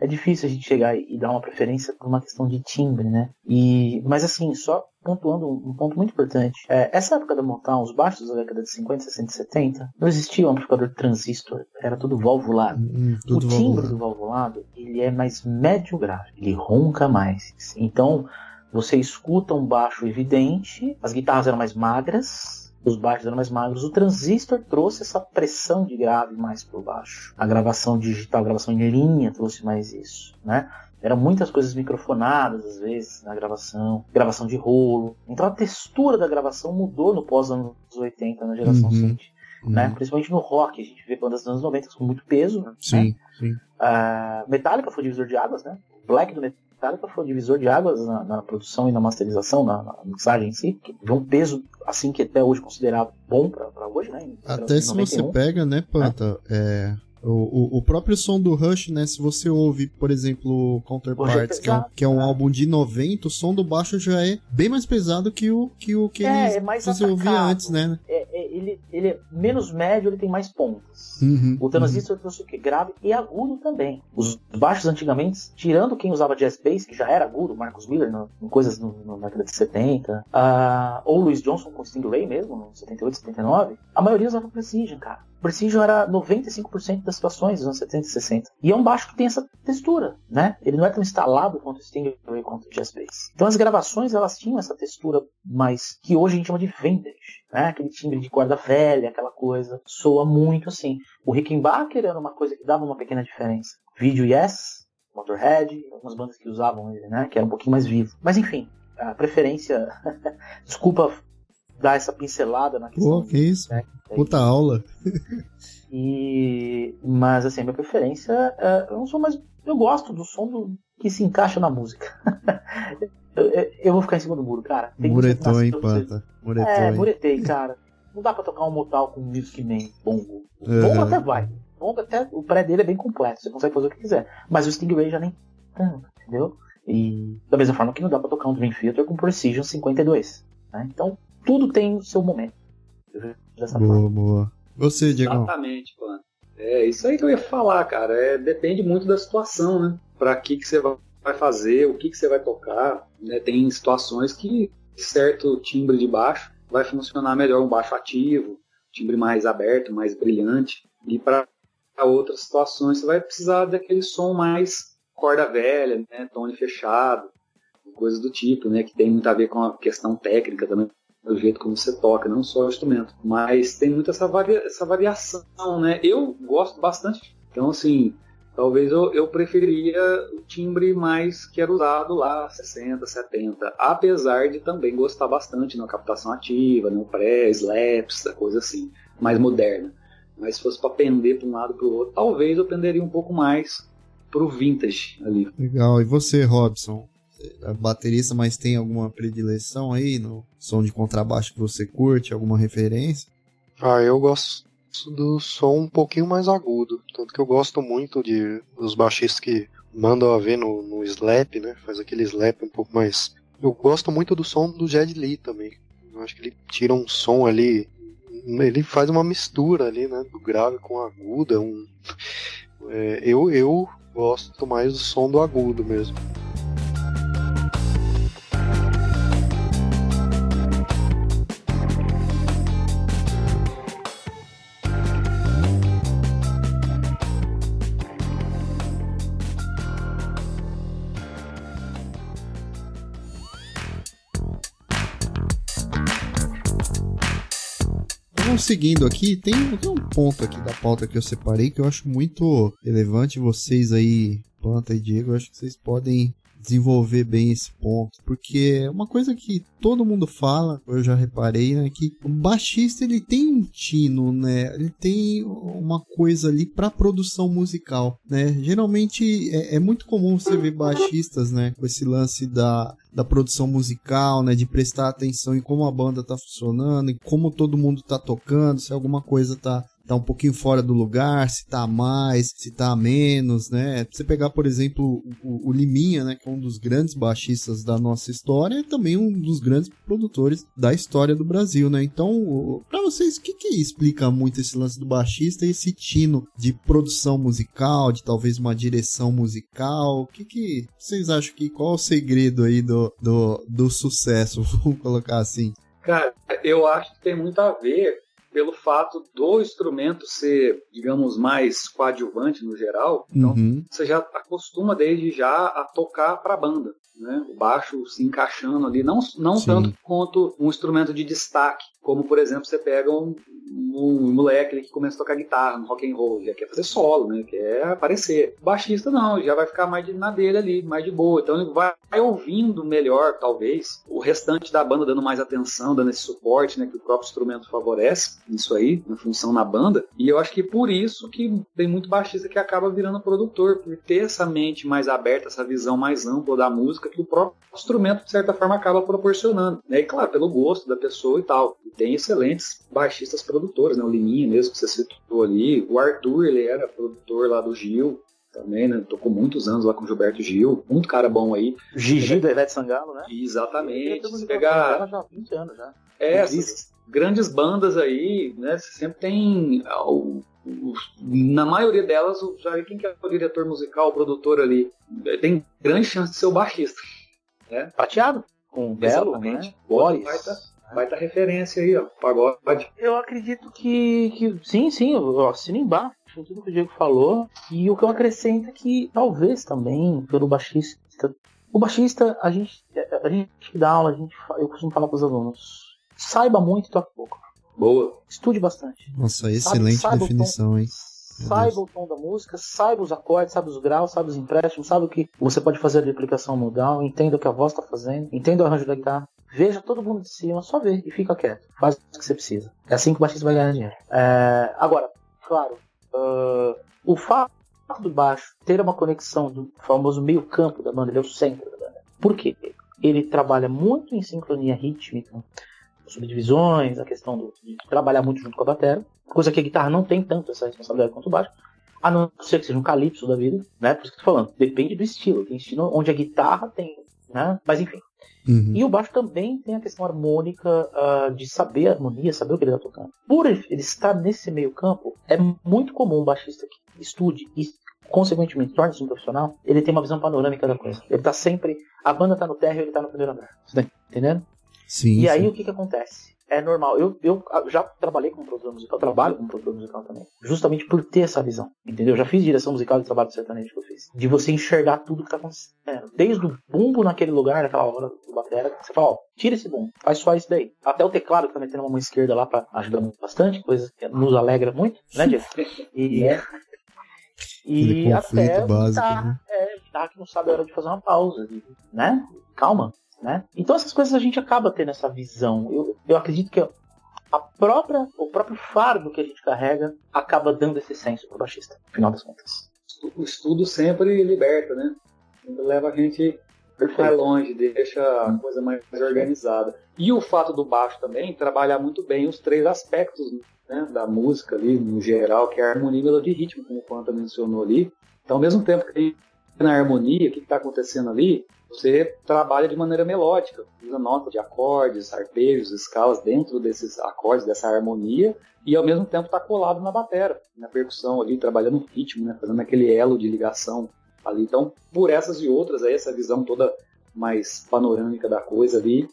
É difícil a gente chegar e dar uma preferência por uma questão de timbre, né? E, mas assim, só pontuando um ponto muito importante. É, essa época da Motown, os baixos da década de 50, 60 e 70, não existia um amplificador transistor, era tudo valvulado. Hum, tudo o timbre valvulado. do valvulado, ele é mais médio grave, ele ronca mais. Então, você escuta um baixo evidente, as guitarras eram mais magras, os baixos eram mais magros. O transistor trouxe essa pressão de grave mais por baixo. A gravação digital, a gravação em linha trouxe mais isso, né? Eram muitas coisas microfonadas, às vezes, na gravação, gravação de rolo. Então a textura da gravação mudou no pós-anos 80, na geração uhum. seguinte. Uhum. Né? Principalmente no rock, a gente vê bandas dos anos 90 com muito peso. Né? Sim, sim. Uh, Metallica foi divisor de águas, né? Black do Metallica foi divisor de águas na, na produção e na masterização, na, na, mixagem em si, que de um peso assim que até hoje considerado bom para hoje, né? Até se você pega, né, Panta, é. é o, o, próprio som do Rush, né? Se você ouve, por exemplo, Counterparts, que é, um, que é um álbum de 90, o som do baixo já é bem mais pesado que o que, o que é, eles, é mais você ouvia antes, né? É, é, ele, ele é menos médio, ele tem mais pontas. Uhum, o transistor uhum. trouxe o quê? Grave e agudo também. Os baixos antigamente, tirando quem usava jazz bass, que já era agudo, Marcus Miller, no, em coisas no, no, na década de 70, uh, ou Louis Johnson com Stingray mesmo, no 78, 79, a maioria usava Precision, cara. Precision era 95% das situações dos anos 70 e 60. E é um baixo que tem essa textura, né? Ele não é tão instalado quanto o Stingray quanto o Jazz Bass. Então as gravações elas tinham essa textura mais que hoje a gente chama de vintage, né? Aquele timbre de corda velha, aquela coisa, soa muito assim. O Rickenbacker era uma coisa que dava uma pequena diferença. Video Yes, Motorhead, algumas bandas que usavam ele, né? Que era um pouquinho mais vivo. Mas enfim, a preferência. Desculpa dar essa pincelada na questão. Pô, que isso? Né? Puta aula. e mas assim, minha preferência, é, eu não sou mais, eu gosto do som do, que se encaixa na música. eu, eu, vou ficar em cima do muro, cara. Tem Muretou, hein, Panta? Muretou, é, muretei, cara. Não dá pra tocar um motal com Music Man, bongo. É. Bongo até vai. Bongo até, o pré dele é bem completo, você consegue fazer o que quiser. Mas o Stingray já nem tanto, entendeu? E da mesma forma que não dá pra tocar um Dream Theater com Precision 52. Né? Então, tudo tem o seu momento. Dessa boa, forma. boa. Você, Diego? Exatamente, mano. É isso aí que eu ia falar, cara. É, depende muito da situação, né? Pra que, que você vai fazer, o que, que você vai tocar. Né? Tem situações que certo timbre de baixo vai funcionar melhor um baixo ativo, timbre mais aberto, mais brilhante. E para outras situações você vai precisar daquele som mais corda velha, né? tone fechado, coisas do tipo, né? Que tem muito a ver com a questão técnica também do jeito como você toca, não só o instrumento. Mas tem muito essa, varia essa variação, né? Eu gosto bastante. Então, assim, talvez eu, eu preferiria o timbre mais que era usado lá, 60, 70. Apesar de também gostar bastante na captação ativa, no pré, slaps, coisa assim, mais moderna. Mas se fosse para pender para um lado para o outro, talvez eu penderia um pouco mais pro vintage ali. Legal. E você, Robson? Baterista, mas tem alguma predileção aí no som de contrabaixo que você curte, alguma referência? Ah, eu gosto do som um pouquinho mais agudo, tanto que eu gosto muito de dos baixistas que mandam a ver no, no slap, né? Faz aquele slap um pouco mais. Eu gosto muito do som do Jed Lee também. Eu acho que ele tira um som ali, ele faz uma mistura ali, né? Do grave com agudo. Um, é, eu eu gosto mais do som do agudo mesmo. Seguindo aqui, tem, tem um ponto aqui da pauta que eu separei que eu acho muito relevante. Vocês aí, Planta e Diego, eu acho que vocês podem desenvolver bem esse ponto, porque é uma coisa que todo mundo fala, eu já reparei, né, que o baixista ele tem um tino, né, ele tem uma coisa ali para produção musical, né, geralmente é, é, muito comum você ver baixistas, né, com esse lance da, da produção musical, né, de prestar atenção em como a banda tá funcionando, em como todo mundo tá tocando, se alguma coisa tá tá um pouquinho fora do lugar, se tá mais, se tá menos, né? Você pegar, por exemplo, o, o, Liminha, né, que é um dos grandes baixistas da nossa história, e também um dos grandes produtores da história do Brasil, né? Então, para vocês, o que que explica muito esse lance do baixista e esse tino de produção musical, de talvez uma direção musical? O que que vocês acham que qual é o segredo aí do, do, do sucesso, vamos colocar assim? Cara, eu acho que tem muito a ver pelo fato do instrumento ser, digamos, mais coadjuvante no geral, então Uhum. você já acostuma desde já a tocar para a banda. Né? O baixo se encaixando ali, não, não Sim. tanto quanto um instrumento de destaque, como por exemplo você pega um, um moleque que começa a tocar guitarra no rock and roll, já quer fazer solo, né? quer aparecer. O baixista não, já vai ficar mais de, na dele ali, mais de boa. Então ele vai, vai ouvindo melhor, talvez, o restante da banda dando mais atenção, dando esse suporte, né? Que o próprio instrumento favorece isso aí, na função na banda. E eu acho que por isso que tem muito baixista que acaba virando produtor, por ter essa mente mais aberta, essa visão mais ampla da música que o próprio instrumento, de certa forma, acaba proporcionando. Né? E claro, pelo gosto da pessoa e tal. E tem excelentes baixistas produtores, né? O Liminha mesmo, que você citou ali. O Arthur, ele era produtor lá do Gil. Também, né? Tocou muitos anos lá com o Gilberto Gil. Muito cara bom aí. Gigi da Ivete Sangalo, né? Exatamente. Se Ele pegar já há 20 anos já. é, essas grandes bandas aí, né? Você sempre tem. Na maioria delas, o- já quem que é o diretor musical, o produtor ali. Tem grande chance de ser o baixista. Prateado. Com Belo, né? Boris. baita. Baita referência aí, ó. Pagode. Eu acredito que, que sim, sim, eu assino embaixo tudo que o Diego falou. E o que eu acrescento é que talvez também pelo baixista. O baixista, a gente, a gente dá aula, a gente, eu costumo falar para os alunos: saiba muito e toque pouco. Boa. Estude bastante. Nossa, excelente o tom. definição, hein? Saiba o tom da música, saiba os acordes, saiba os graus, saiba os empréstimos, saiba o que você pode fazer de aplicação modal, entenda o que a voz está fazendo, entenda o arranjo da guitarra. Veja todo mundo de cima, só vê e fica quieto. Faz o que você precisa. É assim que o baixista vai ganhar dinheiro. É, agora, claro, ah, o fato do baixo ter uma conexão do famoso meio campo da banda, ele é o centro da banda. Por quê? Ele trabalha muito em sincronia rítmica, subdivisões, a questão do- de trabalhar muito junto com a bateria, coisa que a guitarra não tem tanto essa responsabilidade quanto o baixo, a não ser que seja um calypso da vida, né? Por isso que eu tô falando, depende do estilo, tem estilo onde a guitarra tem, né? Mas enfim. Uhum. E o baixo também tem a questão harmônica ah, de saber a harmonia, saber o que ele está tocando. Por ele estar nesse meio campo, é muito comum um baixista que estude e, consequentemente, torne-se um profissional, ele tem uma visão panorâmica da coisa. Ele tá sempre. A banda tá no térreo e ele tá no primeiro andar. Você tá entendendo? Sim. E aí sim. o que que acontece? É normal. Eu, eu já trabalhei como produtor musical, trabalho como produtor musical também. Justamente por ter essa visão. Entendeu? Eu já fiz direção musical de trabalho sertanejo que eu fiz. De você enxergar tudo que tá acontecendo. Desde o bumbo naquele lugar, naquela hora do batera, você fala, ó, tira esse bumbo, faz só isso daí. Até o teclado que tá metendo uma mão esquerda lá pra ajudar bastante, coisa que nos alegra muito, né, Diego? E, Aquele e até básico, guitarra, né? é, guitarra que não sabe a hora de fazer uma pausa, né? Calma, né? Então essas coisas a gente acaba tendo essa visão. Eu, eu acredito que a própria, o próprio fardo que a gente carrega acaba dando esse senso pro baixista, no final das contas. O estudo sempre liberta, né? Sempre leva a gente mais longe, deixa a coisa mais organizada. E o fato do baixo também trabalhar muito bem os três aspectos né, da música ali, no geral, que é a harmonia, melodia e ritmo, como o Quanta mencionou ali. Então, ao mesmo tempo que na harmonia, o que está acontecendo ali, você trabalha de maneira melódica, usa notas de acordes, arpejos, escalas dentro desses acordes, dessa harmonia, e ao mesmo tempo está colado na batera, na percussão ali, trabalhando o ritmo, né, fazendo aquele elo de ligação ali. Então, por essas e outras, aí, essa visão toda mais panorâmica da coisa ali,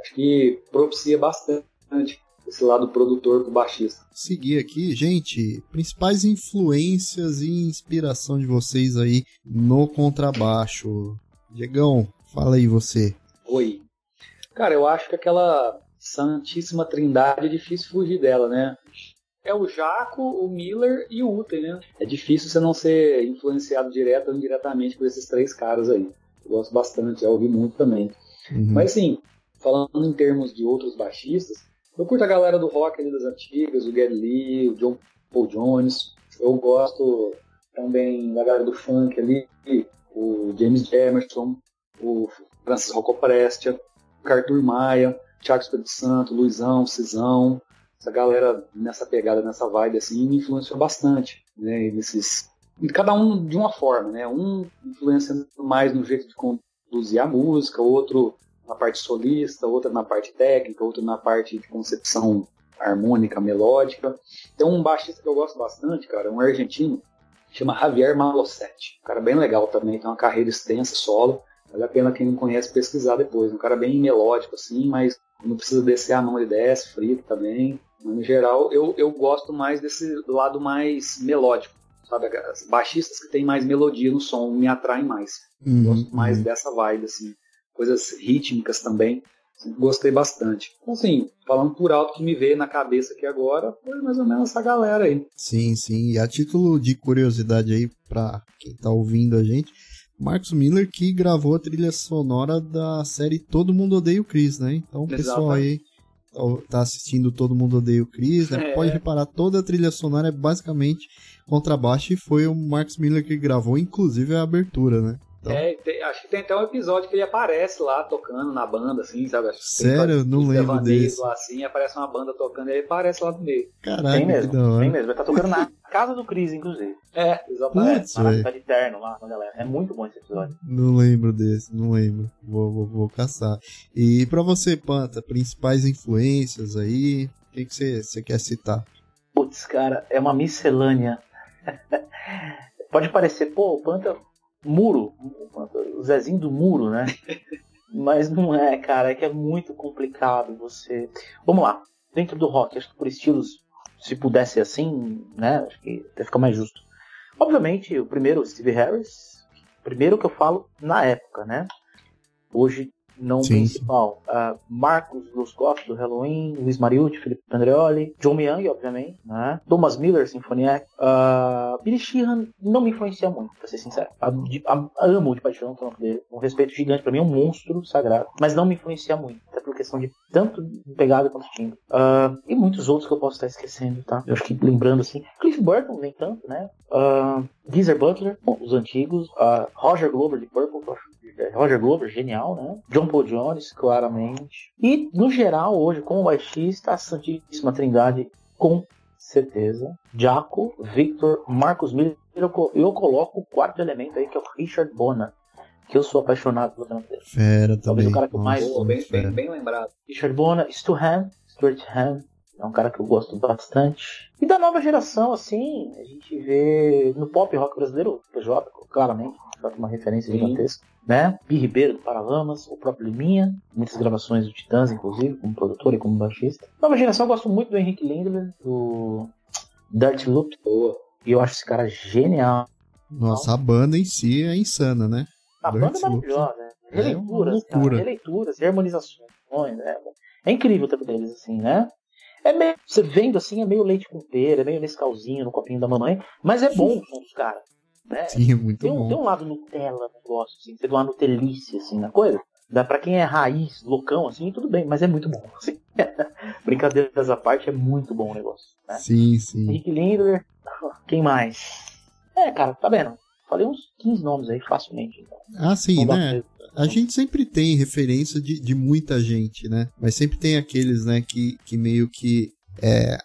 acho que propicia bastante esse lado produtor pro baixista. Seguir aqui, gente, principais influências e inspiração de vocês aí no contrabaixo. Diegão, fala aí você. Oi. Cara, eu acho que aquela santíssima trindade é difícil fugir dela, né? É o Jaco, o Miller e o Uten, né? É difícil você não ser influenciado direto ou indiretamente por esses três caras aí. Eu gosto bastante, já ouvi muito também. Uhum. Mas assim, falando em termos de outros baixistas, eu curto a galera do rock ali das antigas, o Geddy Lee, o John Paul Jones. Eu gosto também da galera do funk ali, o James Emerson, o Francis Rocco Prestia, o Arthur Maia, Thiago Espírito Santo, Luizão, Cisão. Essa galera nessa pegada, nessa vibe assim, me influenciou bastante, né? Nesses, cada um de uma forma, né? Um influenciando mais no jeito de conduzir a música, outro na parte solista, outra na parte técnica, outra na parte de concepção harmônica, melódica. Tem um baixista que eu gosto bastante, cara, um argentino, chama Javier Malosetti. Um cara bem legal também, tem uma carreira extensa, solo. Vale a pena quem não conhece pesquisar depois. Um cara bem melódico, assim, mas não precisa descer a mão, ele desce, frito também. No geral, eu, eu gosto mais desse lado mais melódico, sabe? As baixistas que tem mais melodia no som me atraem mais. Uhum, gosto mais uhum. dessa vibe, assim. Coisas rítmicas também. Gostei bastante. Então, assim, falando por alto que me veio na cabeça aqui agora, foi mais ou menos essa galera aí. Sim, sim. E a título de curiosidade aí, pra quem tá ouvindo a gente, Marcos Miller que gravou a trilha sonora da série Todo Mundo Odeia o Chris, né? Então o pessoal aí tá assistindo Todo Mundo Odeia o Chris, né? É. Pode reparar, toda a trilha sonora é basicamente contrabaixo e foi o Marcos Miller que gravou, inclusive a abertura, né? Então- É, tem- acho que tem até um episódio que ele aparece lá tocando na banda, assim, sabe? Acho que tem Sério? Não lembro desse. Lá, assim, aparece uma banda tocando e ele aparece lá no meio. Caraca, Tem mesmo, que da hora. tem mesmo. Ele tá tocando na casa do Chris, inclusive. É, exatamente. Putz, cidade de terno, lá galera. É muito bom esse episódio. Não lembro desse, não lembro. Vou, vou, vou caçar. E pra você, Panta, principais influências aí, o que que você você quer citar? Putz, cara, é uma miscelânea. Pode parecer, pô, o Panta, muro, o Zezinho do muro, né? Mas não é, cara, é que é muito complicado você. Vamos lá, dentro do rock, acho que por estilos, se pudesse ser assim, né? Acho que até fica mais justo. Obviamente, o primeiro, Steve Harris, primeiro que eu falo na época, né? Hoje não Sim, principal. Ah, Marcos Luskoff do Halloween, Luiz Mariucci, Felipe Andreoli, John Young, obviamente, né? Thomas Miller, Sinfoniac. Uh, Billy Sheehan não me influencia muito, pra ser sincero. A- de- a- amo de paixão o trampo dele. Um respeito gigante, pra mim é um monstro sagrado. Mas não me influencia muito, até por questão de tanto pegada quanto timbre. Ah, e muitos outros que eu posso estar esquecendo, tá? Eu acho que lembrando assim. Cliff Burton, nem tanto, né? Uh, Geezer Butler, bom, os antigos. Ah, Roger Glover de Purple, que eu acho Roger Glover, genial, né? John Paul Jones, claramente. E, no geral, hoje, como baixista, a Santíssima Trindade, com certeza. Jaco, Victor, Marcos Miller. Eu, co- eu coloco o quarto elemento aí, que é o Richard Bona. Que eu sou apaixonado pelo trampo dele. Fera Talvez também. o cara que eu mais- bem, bem, bem lembrado. Richard Bona, Stu Ham, Stuart Ham. É um cara que eu gosto bastante. E da nova geração, assim, a gente vê no pop rock brasileiro, o PJ, claramente, foi uma referência Sim. gigantesca. Né? Pi Ribeiro do Paralamas, o próprio Liminha, muitas gravações do Titãs, inclusive, como produtor e como baixista. Nova geração, eu gosto muito do Henrique Lindler, do Dirt Loop. Boa. E eu acho esse cara genial. Nossa, a banda em si é insana, né? A Dirt banda é maravilhosa, né? É Releituras, cara. loucura. Releituras, harmonizações, né? É incrível o tempo deles, assim, né? É meio, você vendo assim, é meio leite com pera, é meio Nescauzinho no copinho da mamãe, mas é bom o som dos caras, né? Sim, é muito Tem um, tem bom. um lado Nutella no negócio, assim, tem um lado Nutelice, assim, na coisa. Dá pra quem é raiz, loucão, assim, tudo bem, mas é muito bom. Assim. Brincadeiras à parte, é muito bom o negócio, né? Sim, sim. Henrique Lindler, quem mais? É, cara, tá vendo? Falei uns 15 nomes aí facilmente. Então. Ah, sim, né? A gente sempre tem referência de, de muita gente, né? Mas sempre tem aqueles, né, que, que meio que é,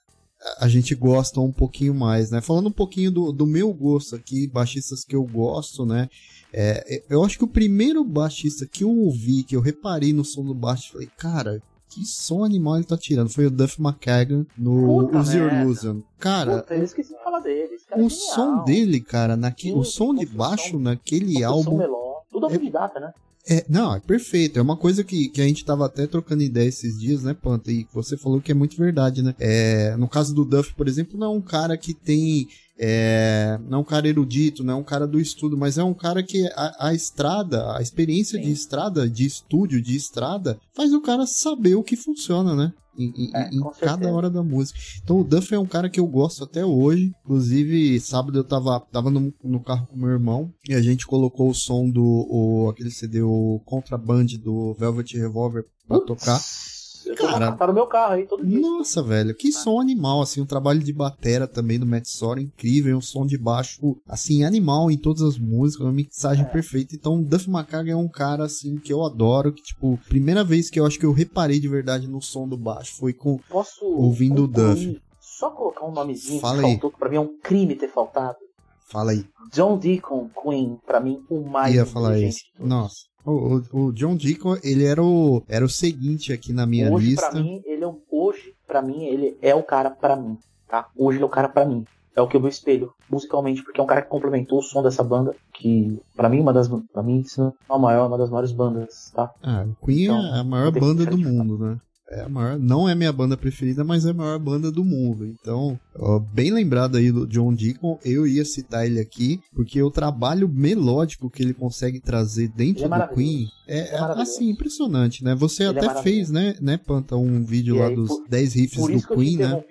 a- gente gosta um pouquinho mais, né? Falando um pouquinho do, do meu gosto aqui, baixistas que eu gosto, né? É, eu acho que o primeiro baixista que eu ouvi, que eu reparei no som do baixo, falei, cara, que som animal ele tá tirando? Foi o Duff McKagan no Puta Use Your. Illusion. Cara, Puta, eu esqueci de falar dele. cara é o genial. som dele, cara, naque, o som de baixo naquele álbum meló, tudo autodidata, né? É, não, é perfeito. É uma coisa que, que a gente tava até trocando ideia esses dias, né, Panta? E você falou que é muito verdade, né? É, no caso do Duff, por exemplo, não é um cara que tem. É, não é um cara erudito, não é um cara do estudo, mas é um cara que a, a estrada, a experiência Sim. de estrada, de estúdio, de estrada, faz o cara saber o que funciona, né? Em, em- É, em cada hora da música. Então o Duff é um cara que eu gosto até hoje. Inclusive, sábado eu tava, tava no, no carro com meu irmão e a gente colocou o som do o, aquele CD, o Contraband do Velvet Revolver pra tocar. Eu Cara. tá no meu carro aí todo dia. Nossa, velho, que som animal, assim, um trabalho de batera também do Matt Sorum, incrível, um som de baixo, assim, animal em todas as músicas, uma mixagem É. perfeita. Então, Duff McKagan é um cara, assim, que eu adoro, que, tipo, primeira vez que eu acho que eu reparei de verdade no som do baixo foi com... Posso. Ouvindo o? Duff. Só colocar um nomezinho Fala que aí. faltou, que pra mim é um crime ter faltado. Fala aí, John Deacon, Queen, pra mim, o mais ia falar isso. Nossa. O, o- o John Deacon, ele era o, era o seguinte aqui na minha hoje, lista. pra mim, ele é um, hoje, pra mim, ele é o cara pra mim, tá? Hoje ele é o cara pra mim. É o que eu me espelho musicalmente, porque é um cara que complementou o som dessa banda, que pra mim, uma das, pra mim, não a maior, uma das maiores bandas, tá? Ah, o Queen Então, é a maior banda do mundo, né? É a maior, não é minha banda preferida, mas é a maior banda do mundo. Então, ó, bem lembrado aí do John Deacon, eu ia citar ele aqui, porque o trabalho melódico que ele consegue trazer dentro é do Queen é, é é, assim, impressionante, né? Você Ele é até fez, né, né, Panta, um vídeo E lá aí, dos por- 10 riffs do Queen, né?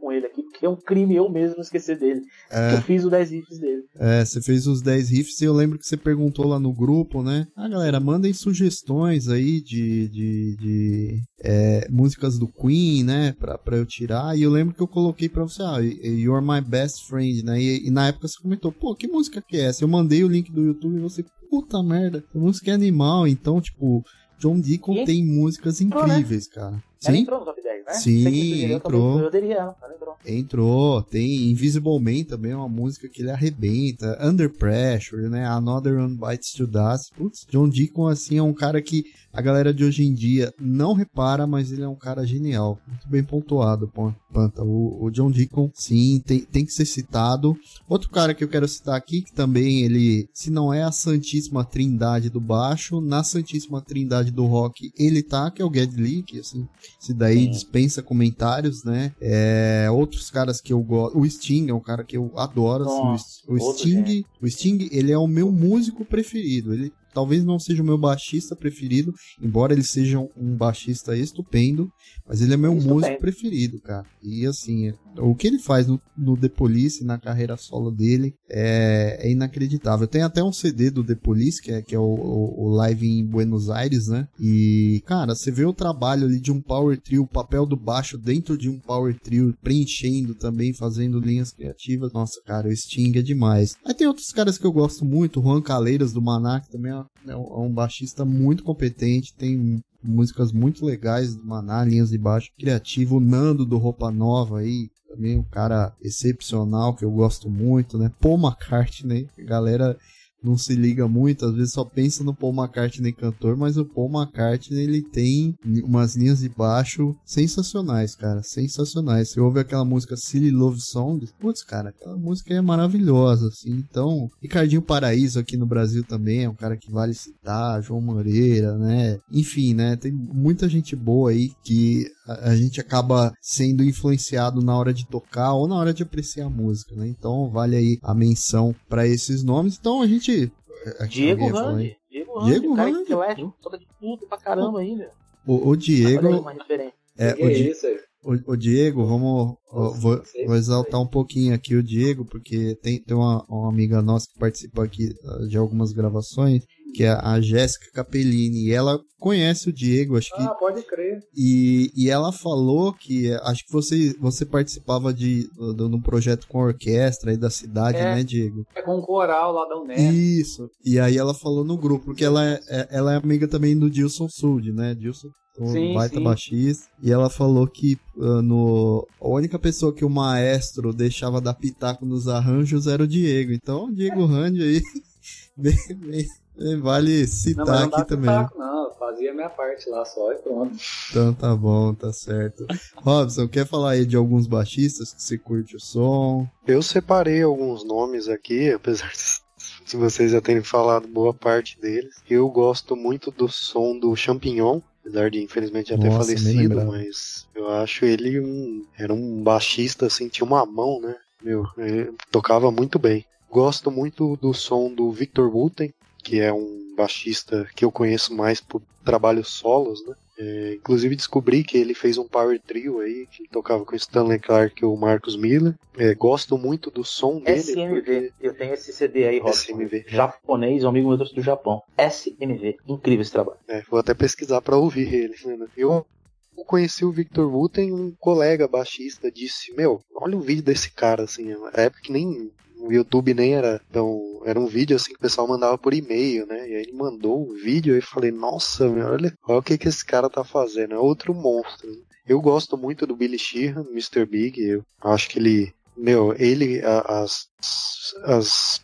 Com ele aqui, porque é um crime eu mesmo esquecer dele. É. Eu fiz o 10 riffs dele. É, você fez os 10 riffs e eu lembro que você perguntou lá no grupo, né? Ah, galera, mandem sugestões aí de, de, de é, músicas do Queen, né? Pra, pra eu tirar. E eu lembro que eu coloquei pra você, ah, You're My Best Friend, né? E, e na época você comentou, pô, que música que é essa? Eu mandei o link do YouTube e você, puta merda, essa música é animal. Então, tipo, John Deacon E tem músicas entrou, né? incríveis, cara. Ela Sim, entrou no top 10, né? Sim, entrou. ela, ela entrou. Entrou, tem Invisible Man também, uma música que ele arrebenta, Under Pressure, né, Another One Bites to Dust, putz, John Deacon, assim, é um cara que a galera de hoje em dia não repara, mas ele é um cara genial, muito bem pontuado, Pan- Panta, o, o John Deacon, sim, tem, tem que ser citado. Outro cara que eu quero citar aqui, que também ele, se não é a santíssima trindade do baixo, na santíssima trindade do rock, ele tá, que é o Geddy Lee, que assim, se daí Sim. Dispensa comentários, né? É, outros caras que eu gosto. O Sting é um cara que eu adoro. assim, o Nossa, S- o, Sting, o Sting, ele é o meu músico preferido. Ele talvez não seja o meu baixista preferido, embora ele seja um, baixista estupendo, mas ele é meu Estupendo. músico preferido, cara. E assim, o que ele faz no, no The Police, na carreira solo dele, é, é inacreditável. Tem até um CD do The Police, que é, que é o, o- o live em Buenos Aires, né? E, cara, você vê o trabalho ali de um power trio, o papel do baixo dentro de um power trio, preenchendo também, fazendo linhas criativas. Nossa, cara, o Sting é demais. Aí tem outros caras que eu gosto muito, o Juan Caleiras do Maná, que também é, é um é um baixista muito competente, tem músicas muito legais do Maná, linhas de baixo criativo, o Nando do Roupa Nova aí, também um cara excepcional que eu gosto muito, né? Paul McCartney, galera não se liga muito, às vezes só pensa no Paul McCartney cantor, mas o Paul McCartney ele tem umas linhas de baixo sensacionais, cara, sensacionais. Você ouve aquela música Silly Love Song, putz, cara, aquela música é maravilhosa, assim. Então, Ricardinho Paraíso aqui no Brasil também é um cara que vale citar, João Moreira, né? Enfim, né? Tem muita gente boa aí que a, a gente acaba sendo influenciado na hora de tocar ou na hora de apreciar a música, né? Então, vale aí a menção para esses nomes. Então, a gente Diego ia falar aí. Randi. Diego Randi, Diego o cara que Flash, toca de tudo pra caramba aí, meu. O, o Diego, uma referência. é, que o, é Di- isso aí? O, o Diego, vamos, ó, vou, vou exaltar um pouquinho aqui o Diego, porque tem, tem uma, uma amiga nossa que participa aqui ah, de algumas gravações, que é a Jéssica Capellini, e ela conhece o Diego, acho que Ah, pode crer. E, e ela falou que acho que você, você participava de, de um projeto com orquestra aí da cidade, É. né, Diego? É com o coral lá da Unesp. Isso. E aí ela falou no grupo, porque ela é, é- ela é amiga também do Dilson Sud, né? Dilson, um Sim, baita sim. baixista. E ela falou que ah, no, a única pessoa que o maestro deixava dar pitaco nos arranjos era o Diego. Então, o Diego Randi aí, bem- bem- bem vale Não, citar mas não aqui também. pitaco, não. Eu fazia a minha parte lá só e pronto. Então tá bom, tá certo. Robson, quer falar aí de alguns baixistas que você curte o som? Eu separei alguns nomes aqui, apesar de vocês já terem falado boa parte deles. Eu gosto muito do som do Champignon, apesar de infelizmente já ter Nossa, falecido, mas eu acho ele um. Era um baixista assim, tinha uma mão, né? Meu, tocava muito bem. Gosto muito do som do Victor Wooten, que é um baixista que eu conheço mais por trabalhos solos, né? É, inclusive descobri que ele fez um power trio aí, que tocava com o Stanley Clark e o Marcus Miller. É, gosto muito do som dele. SMV. porque- Eu tenho esse CD aí, Robson. SMV. Japonês, um amigo meu trouxe do Japão. SMV. Incrível esse trabalho. É, vou até pesquisar pra ouvir ele. né? Eu conheci o Victor Wooten, um colega baixista disse, meu, olha o vídeo desse cara, assim, na época que nem o YouTube nem era tão. Era um vídeo assim que o pessoal mandava por e-mail, né? E aí ele mandou o vídeo e eu falei, nossa, meu, olha, olha o que, que esse cara tá fazendo, é outro monstro. Eu gosto muito do Billy Sheehan, Mr. Big, eu acho que ele. Meu, ele, as, as,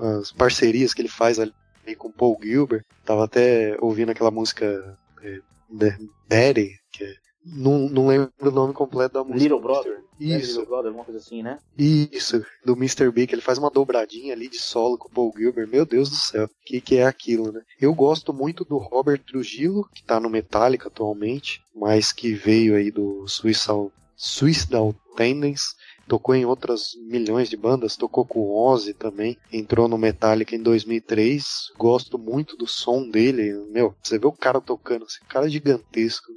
as parcerias que ele faz ali com Paul Gilbert, tava até ouvindo aquela música é, Da- Daddy, que é Não, não lembro o nome completo da música. Little Brother. né? Isso, Little Brother, alguma coisa assim, né? isso, do Mr. Big, ele faz uma dobradinha ali de solo com o Paul Gilbert, meu Deus do céu, o que, que é aquilo, né? Eu gosto muito do Robert Trujillo, que tá no Metallica atualmente, mas que veio aí do Suicidal, Suicidal Tendencies, tocou em outras milhões de bandas, tocou com o Ozzy também, entrou no Metallica em 2003, gosto muito do som dele, meu, você vê o cara tocando, esse cara é gigantesco,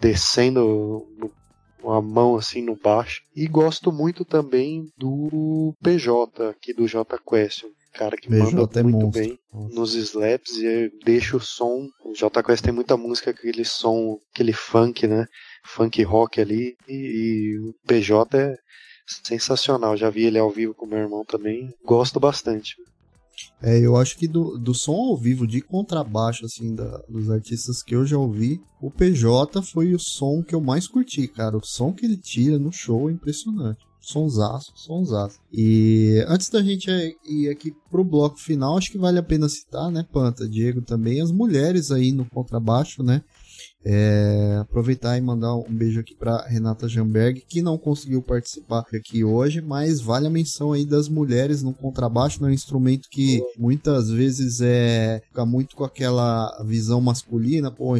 descendo no, a mão assim no baixo, e gosto muito também do PJ, aqui do J Question, cara que PJ manda é muito monstro. bem nos slaps e deixa o som. O J Quest tem muita música, aquele som, aquele funk, né? Funk rock ali. E, e o PJ é sensacional. Já vi ele ao vivo com meu irmão também. Gosto bastante. É, eu acho que do, do som ao vivo de contrabaixo, assim, da- dos artistas que eu já ouvi, o PJ foi o som que eu mais curti, cara. O som que ele tira no show é impressionante. Sonsaço, sonsaço. E antes da gente ir aqui pro bloco final, acho que vale a pena citar, né, Panta, Diego também, as mulheres aí no contrabaixo, né? É, aproveitar e mandar um beijo aqui para Renata Jamberg, que não conseguiu participar aqui hoje, mas vale a menção aí das mulheres no contrabaixo, né? Um instrumento que muitas vezes é fica muito com aquela visão masculina, pô,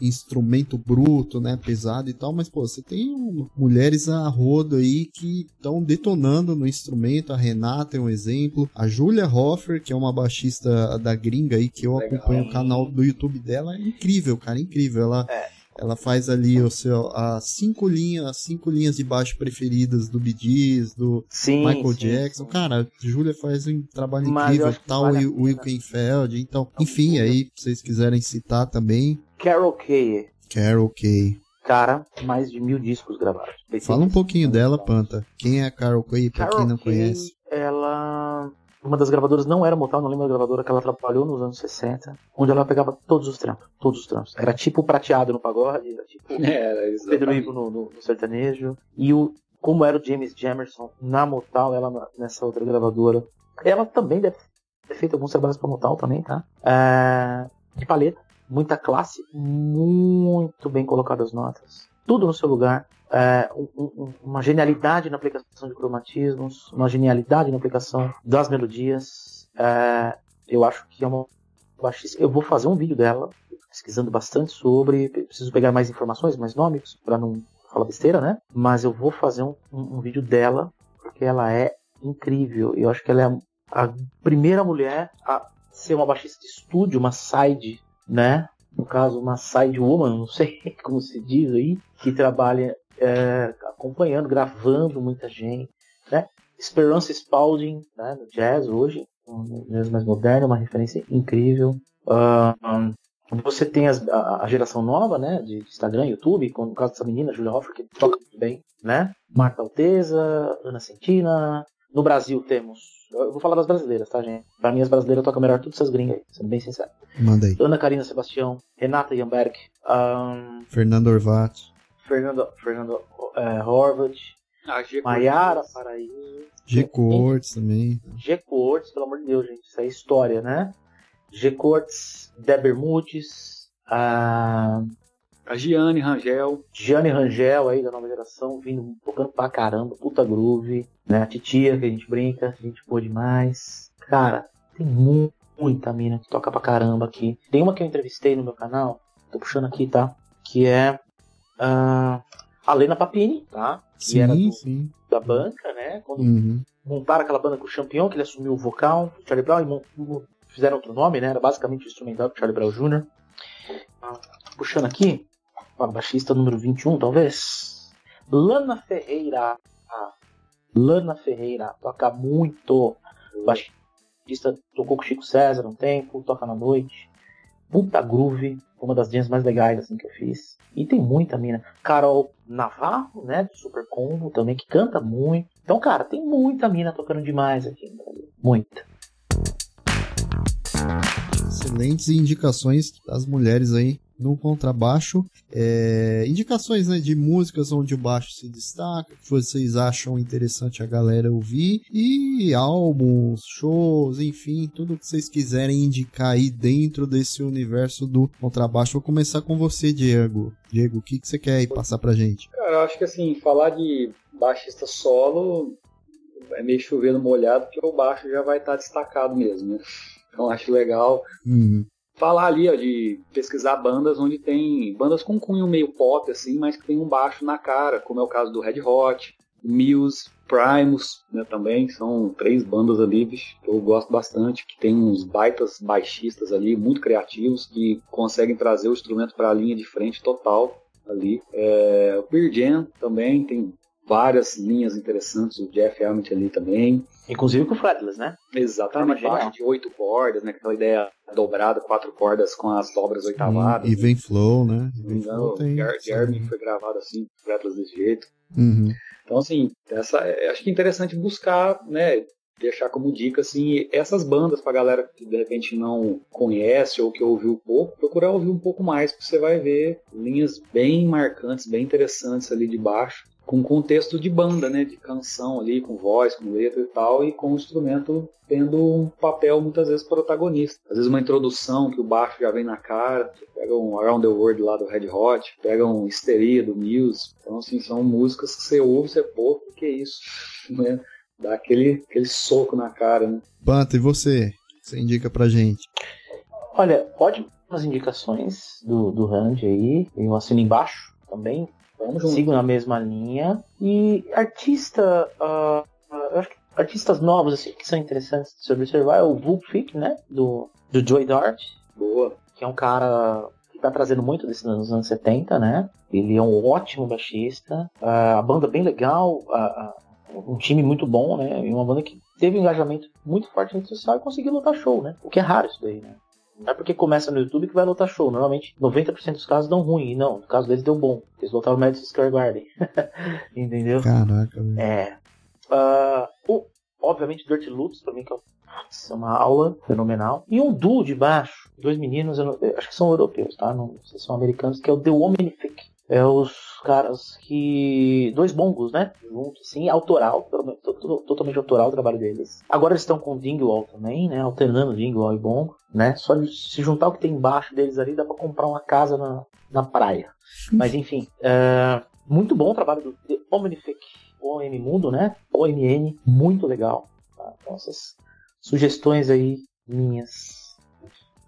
instrumento bruto, né, pesado e tal, mas pô, você tem um- mulheres a rodo aí que estão detonando no instrumento, a Renata é um exemplo, a Julia Hoffer, que é uma baixista da gringa aí que eu Legal. acompanho o canal do YouTube dela, é incrível, cara, incrível, ela ela faz ali o seu as cinco linhas, as cinco linhas de baixo preferidas do Bee Gees, do Sim. Michael sim, Jackson. sim. Cara, Júlia faz um trabalho Mas incrível, tal vale e o Will. Kenfeld, então, enfim, aí, se vocês quiserem citar também, Carol Kay, Carol Kay. cara, mais de mil discos gravados. Fala um pouquinho dela, Panta. Quem é a Carol Kay, pra Carol quem não Kay, conhece? Ela. Uma das gravadoras não era Motown, não lembro da gravadora que ela trabalhou nos anos 60, onde ela pegava todos os trampos, todos os trampos. Era tipo prateado no pagode, era tipo Era, Pedro. Ivo no, no- no sertanejo. E o, como era o James Jamerson na Motown, ela nessa outra gravadora. Ela também deve ter feito alguns trabalhos pra Motown também, tá? É, de paleta, muita classe, muito bem colocadas as notas. Tudo no seu lugar. É, um- um- uma genialidade na aplicação de cromatismos, uma genialidade na aplicação das melodias. É, eu acho que é uma baixista. Eu vou fazer um vídeo dela, pesquisando bastante sobre. Preciso pegar mais informações, mais nomes, para não falar besteira, né? Mas eu vou fazer um- um vídeo dela, porque ela é incrível. Eu acho que ela é a primeira mulher a ser uma baixista de estúdio, uma side, né? No caso, uma side woman, não sei como se diz aí, que trabalha é, acompanhando, gravando muita gente, né? Esperança Spalding, né, no jazz hoje, um jazz mais moderno, uma referência incrível. Você tem as- a, a geração nova, né, de Instagram, YouTube, no caso dessa menina, Julia Hoffer, que toca muito bem, né? Marta Alteza, Ana Centina. No Brasil temos, eu vou falar das brasileiras, tá, gente? Pra mim as brasileiras tocam melhor todas essas gringas aí, sendo bem sincero. Manda aí. Ana Karina Sebastião, Renata Jamberg, ahn, Fernando Orvat, Fernando, Fernando é, Horvath, A G Maiara Paraíso, G. Cortes também. G. Cortes, pelo amor de Deus, gente, isso é história, né? G. Cortes, Deb Bermudes, a Giane Rangel. Gianni Rangel aí da nova geração, vindo tocando pra caramba, puta groove, né? A titia que a gente brinca, a gente boa demais. Cara, tem mu- muita mina que toca pra caramba aqui. Tem uma que eu entrevistei no meu canal, tô puxando aqui, tá? Que é ah, a Lena Papini, tá? Que era Sim, do- sim. da banca, né? Quando Uhum. montaram aquela banda com o Champion, que ele assumiu o vocal, o Charlie Brown, e mon- mon- fizeram outro nome, né? Era basicamente o instrumental do Charlie Brown Jr. Puxando aqui, a baixista número 21, talvez. Lana Ferreira. Lana Ferreira, toca muito. Baixista, tocou com Chico César um tempo, toca na noite. Puta groove, uma das jams mais legais assim que eu fiz. E tem muita mina. Carol Navarro, né, do Super Combo também, que canta muito. Então, cara, tem muita mina tocando demais aqui. Muita. Excelentes indicações das mulheres aí no contrabaixo. É, indicações né, de músicas onde o baixo se destaca, que vocês acham interessante a galera ouvir, e álbuns, shows, enfim, tudo que vocês quiserem indicar aí dentro desse universo do contrabaixo. Vou começar com você, Diego. Diego, o que, que você quer aí passar pra gente? Cara, eu acho que assim, falar de baixista solo é meio chovendo molhado, porque o baixo já vai estar destacado mesmo, né? Então acho legal. Uhum falar ali, ó, de pesquisar bandas onde tem bandas com cunho meio pop, assim, mas que tem um baixo na cara, como é o caso do Red Hot, Muse, Primus, né, também, são três bandas ali, bicho, que eu gosto bastante, que tem uns baitas baixistas ali, muito criativos, que conseguem trazer o instrumento para a linha de frente total ali. É, Pearl Jam também tem várias linhas interessantes, o Jeff Ament ali também. Inclusive com o Fretless, né? Exatamente, baixo de oito cordas, né? Aquela ideia dobrada, quatro cordas com as dobras oitavadas. E vem flow, né? Vem flow tem, Jeremy foi gravado assim, Fretless desse jeito. Uhum. Então, assim, essa, é, acho que é interessante buscar, né? Deixar como dica, assim, essas bandas pra galera que de repente não conhece ou que ouviu pouco, procurar ouvir um pouco mais, porque você vai ver linhas bem marcantes, bem interessantes ali de baixo com contexto de banda, né, de canção ali, com voz, com letra e tal, e com o instrumento tendo um papel muitas vezes protagonista. Às vezes uma introdução que o baixo já vem na cara, pega um Around the World lá do Red Hot, pega um Histeria do Muse. Então, assim, são músicas que você ouve você, pô, o que é isso? Né? Dá aquele, aquele soco na cara, né? Panta, e você? Você indica pra gente? Olha, pode umas indicações do, do Randy aí, eu assino embaixo também, Vamos junto. Sigo na mesma linha. E artista. Uh, eu acho que artistas novos assim, que são interessantes de se observar é o Vulfik, né? Do, do Joy Dart. Boa. Que é um cara que tá trazendo muito desses nos anos 70, né? Ele é um ótimo baixista. Uh, a banda bem legal. Uh, um time muito bom, né? E uma banda que teve um engajamento muito forte na rede social e conseguiu lutar show, né? O que é raro isso daí, né? Não é porque começa no YouTube que vai lotar show. Normalmente, 90% dos casos dão ruim. E não, no caso deles deu bom. Eles lotaram o Madison Square Garden. Entendeu? Caraca, velho. É. Uh, obviamente, Dirty Loops, pra mim, que é uma aula fenomenal. E um duo de baixo. Dois meninos, eu, não, eu acho que são europeus, tá? Não, não sei se são americanos, que é o The Womanific. É os caras que. Dois bongos, né? Juntos, sim, autoral, totalmente autoral o trabalho deles. Agora eles estão com Dingwall também, né? Alternando Dingwall e bongo, né? Só se juntar o que tem embaixo deles ali, dá pra comprar uma casa na, na praia. Mas enfim, é, muito bom o trabalho do The Omnific, OM Mundo, né? OMN, muito legal. Tá? Então essas sugestões aí minhas.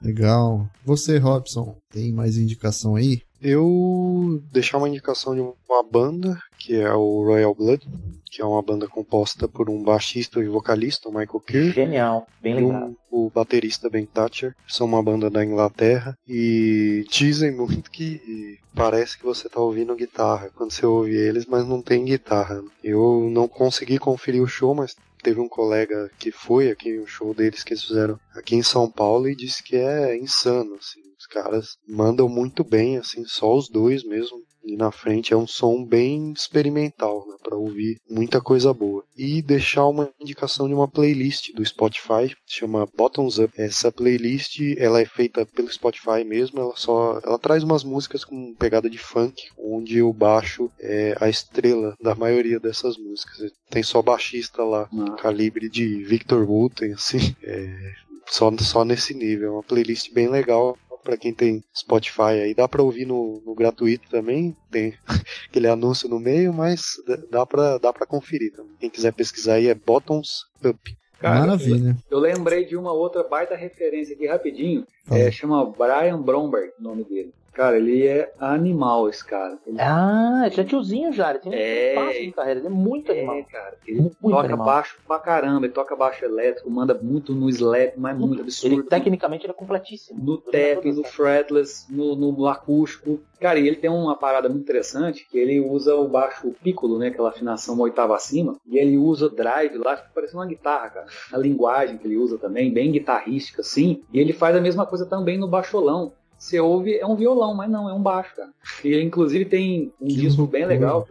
Legal. Você, Robson, tem mais indicação aí? Eu deixar uma indicação de uma banda, que é o Royal Blood, que é uma banda composta por um baixista e vocalista, o Michael Keir. Genial, bem legal. Um, o baterista Ben Thatcher. São uma banda da Inglaterra e dizem muito que parece que você está ouvindo guitarra quando você ouve eles, mas não tem guitarra. Eu não consegui conferir o show, mas teve um colega que foi aqui o show deles que eles fizeram aqui em São Paulo e disse que é insano, assim caras mandam muito bem, assim, só os dois mesmo. E na frente é um som bem experimental, né, para ouvir muita coisa boa. E deixar uma indicação de uma playlist do Spotify, chama Bottoms Up. Essa playlist, ela é feita pelo Spotify mesmo, ela só ela traz umas músicas com pegada de funk, onde o baixo é a estrela da maioria dessas músicas. Tem só baixista lá, ah. calibre de Victor Wooten, assim, é, só, só nesse nível. É uma playlist bem legal para quem tem Spotify aí. Dá para ouvir no, no, gratuito também, tem aquele anúncio no meio, mas dá para dá pra conferir também. Quem quiser pesquisar aí é Bottoms Up. Cara, Maravilha. Eu, eu, lembrei de uma outra baita referência aqui rapidinho. É, chama Brian Bromberg, o nome dele. Cara, ele é animal, esse cara. Ele... Ah, ele é tiozinho já, ele tem é... um passo de carreira, ele é muito é, animal. cara. Ele muito toca animal. baixo pra caramba, ele toca baixo elétrico, manda muito no slap, mas muito absurdo. Ele, tecnicamente ele é completíssimo. No tap, no fretless, no, no, acústico. Cara, e ele tem uma parada muito interessante, que ele usa o baixo piccolo, né, aquela afinação uma oitava acima, e ele usa drive lá, que parece uma guitarra, cara. A linguagem que ele usa também, bem guitarrística, assim. E ele faz a mesma coisa também no baixolão você ouve, é um violão, mas não, é um baixo, cara. E inclusive tem um que disco bem legal,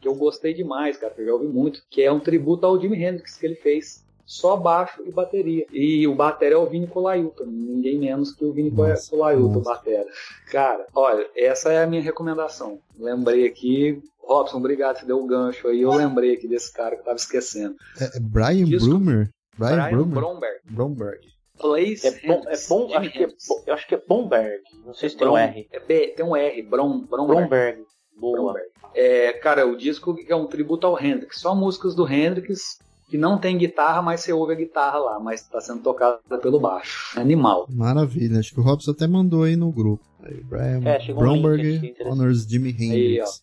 que eu gostei demais, cara, que eu já ouvi muito, que é um tributo ao Jimi Hendrix que ele fez. só baixo e bateria. E o batera é o Vini Colaiuta, ninguém menos que o Vini Nossa, Colaiuta, o batera. Cara, olha, essa é a minha recomendação. Lembrei aqui, Robson, obrigado, você deu o gancho aí. Eu lembrei aqui desse cara que eu tava esquecendo. É, é Brian Disco- Brumer? Brian, Brian? Bromberg. Bromberg. Place É bom, é bom, acho que é, eu acho que é Bomberg. Não sei se tem um R. É B, tem um R, Brom, Bromberg. Bromberg. Boa. Bromberg. É, cara, o disco que é um tributo ao Hendrix. Só músicas do Hendrix que não tem guitarra, mas você ouve a guitarra lá, mas tá sendo tocada pelo baixo. Animal. Maravilha. Acho que o Robson até mandou aí no grupo. Aí, Brian É, um link Bromberg interessante. Honors Jimi Hendrix.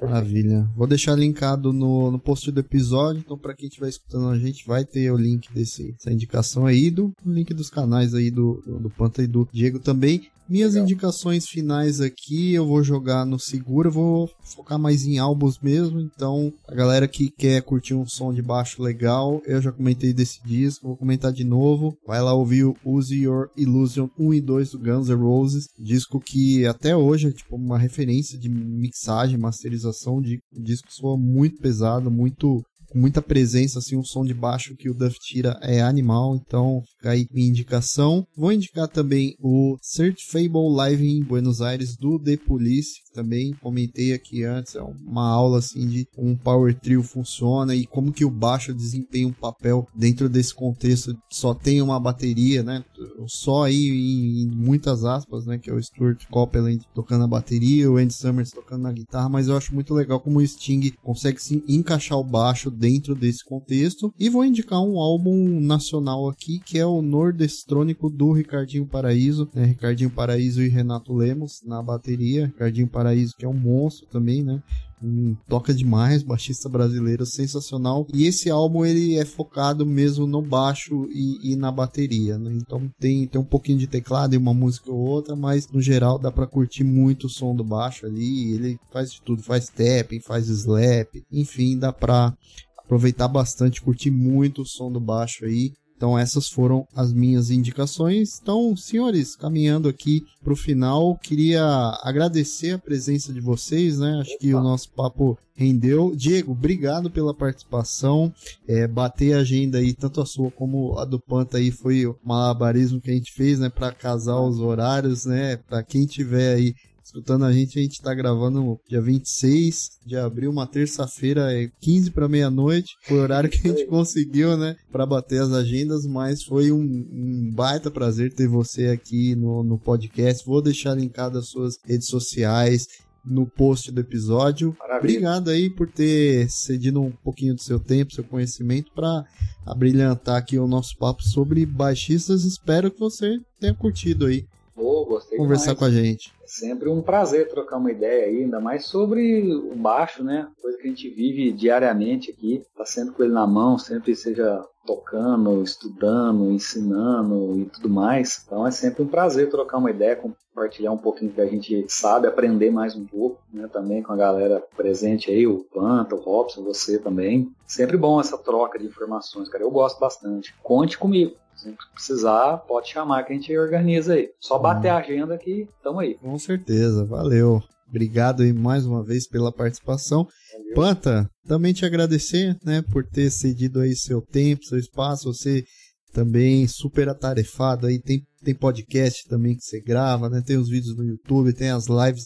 Maravilha. Vou deixar linkado no, no post do episódio, então para quem estiver escutando a gente vai ter o link desse, dessa indicação aí, do link dos canais aí do, do, do Panta e do Diego também. Minhas Legal. indicações finais aqui, eu vou jogar no seguro, eu vou focar mais em álbuns mesmo, então a galera que quer curtir um som de baixo legal, eu já comentei desse disco, vou comentar de novo, vai lá ouvir o Use Your Illusion 1 e 2 do Guns N' Roses, disco que até hoje é tipo uma referência de mixagem, masterização, de disco soa muito pesado, muito com muita presença, assim, um som de baixo que o Duff tira é animal, então fica aí minha indicação. Vou indicar também o Search Fable Live em Buenos Aires do The Police, também comentei aqui antes, é uma aula assim de um power trio funciona e como que o baixo desempenha um papel dentro desse contexto, só tem uma bateria, né? Só aí em, em muitas aspas, né, que é o Stuart Copeland tocando a bateria, o Andy Summers tocando na guitarra, mas eu acho muito legal como o Sting consegue se encaixar o baixo dentro desse contexto. E vou indicar um álbum nacional aqui, que é o Nordestrônico do Ricardinho Paraíso, né? Ricardinho Paraíso e Renato Lemos na bateria. Ricardinho Paraíso que é um monstro também, né? Hum, toca demais, baixista brasileiro sensacional. E esse álbum ele é focado mesmo no baixo e, e na bateria, né? Então tem, tem um pouquinho de teclado e uma música ou outra, mas no geral dá pra curtir muito o som do baixo ali. Ele faz de tudo, faz tapping, faz slap, enfim, dá pra aproveitar bastante, curtir muito o som do baixo aí. Então essas foram as minhas indicações. Então, senhores, caminhando aqui para o final, queria agradecer a presença de vocês, né? Acho que o nosso papo rendeu. Diego, obrigado pela participação. É, bater a agenda aí, tanto a sua como a do Panta aí, foi o malabarismo que a gente fez, né? Para casar os horários, né? Para quem tiver aí escutando a gente, a gente tá gravando dia 26 de abril, uma terça-feira, é 15 para meia-noite. Foi o horário que a gente conseguiu, né, para bater as agendas, mas foi um, um, baita prazer ter você aqui no, no podcast. Vou deixar linkado as suas redes sociais no post do episódio. Maravilha. Obrigado aí por ter cedido um pouquinho do seu tempo, seu conhecimento para abrilhantar aqui o nosso papo sobre baixistas. Espero que você tenha curtido aí Pô, gostei conversar demais. com a gente. É sempre um prazer trocar uma ideia aí, ainda mais sobre o baixo, né? Coisa que a gente vive diariamente aqui. Tá sempre com ele na mão, sempre seja tocando, estudando, ensinando e tudo mais. Então é sempre um prazer trocar uma ideia, compartilhar um pouquinho que a gente sabe, aprender mais um pouco, né? Também com a galera presente aí, o Panta, o Robson, você também. Sempre bom essa troca de informações, cara. Eu gosto bastante. Conte comigo. Se precisar, pode chamar que a gente organiza aí. Só bater a agenda que estamos aí. Com certeza, valeu. Obrigado aí mais uma vez pela participação. Valeu. Panta, também te agradecer, né, por ter cedido aí seu tempo, seu espaço, você também super atarefado aí, tem, tem podcast também que você grava, né, tem os vídeos no YouTube, tem as lives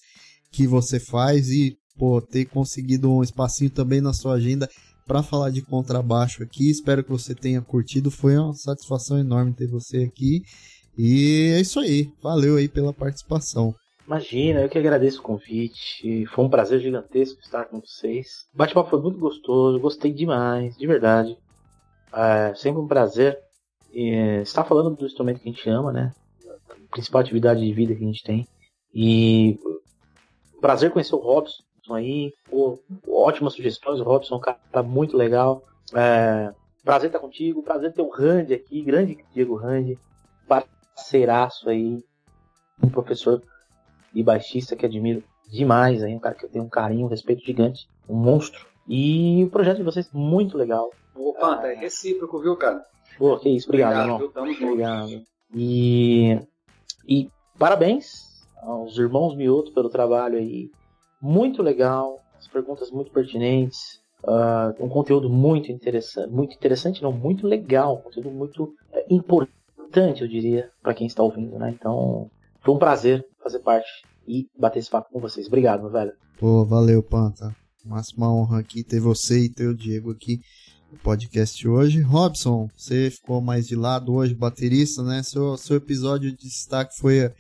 que você faz e, pô, ter conseguido um espacinho também na sua agenda para falar de contrabaixo aqui. Espero que você tenha curtido. Foi uma satisfação enorme ter você aqui. E é isso aí. Valeu aí pela participação. Imagina, eu que agradeço o convite. Foi um prazer gigantesco estar com vocês. O bate-papo foi muito gostoso, gostei demais, de verdade. É sempre um prazer é, estar falando do instrumento que a gente ama, né? A principal atividade de vida que a gente tem. E prazer conhecer o Robson aí. Pô, ótimas sugestões. O Robson é um cara muito legal. É, prazer estar contigo. Prazer ter o Randy aqui, grande Diego Randy. Parceiraço aí. Um professor e baixista que admiro demais, aí, um cara que eu tenho um carinho, um respeito gigante, um monstro. E o projeto de vocês muito legal. Ô, Panta, é recíproco, viu, cara? Pô, que isso, obrigado, Obrigado, irmão. Obrigado. E, e parabéns aos irmãos Mioto pelo trabalho aí. Muito legal, as perguntas muito pertinentes. Uh, um conteúdo muito interessante, muito interessante, não, muito legal, um conteúdo muito é, importante, eu diria, para quem está ouvindo, né? Então, foi um prazer fazer parte e bater esse papo com vocês. Obrigado, meu velho. Pô, valeu, Panta. Máxima honra aqui ter você e ter o Diego aqui no podcast hoje. Robson, você ficou mais de lado hoje, baterista, né? Seu, seu episódio de destaque foi,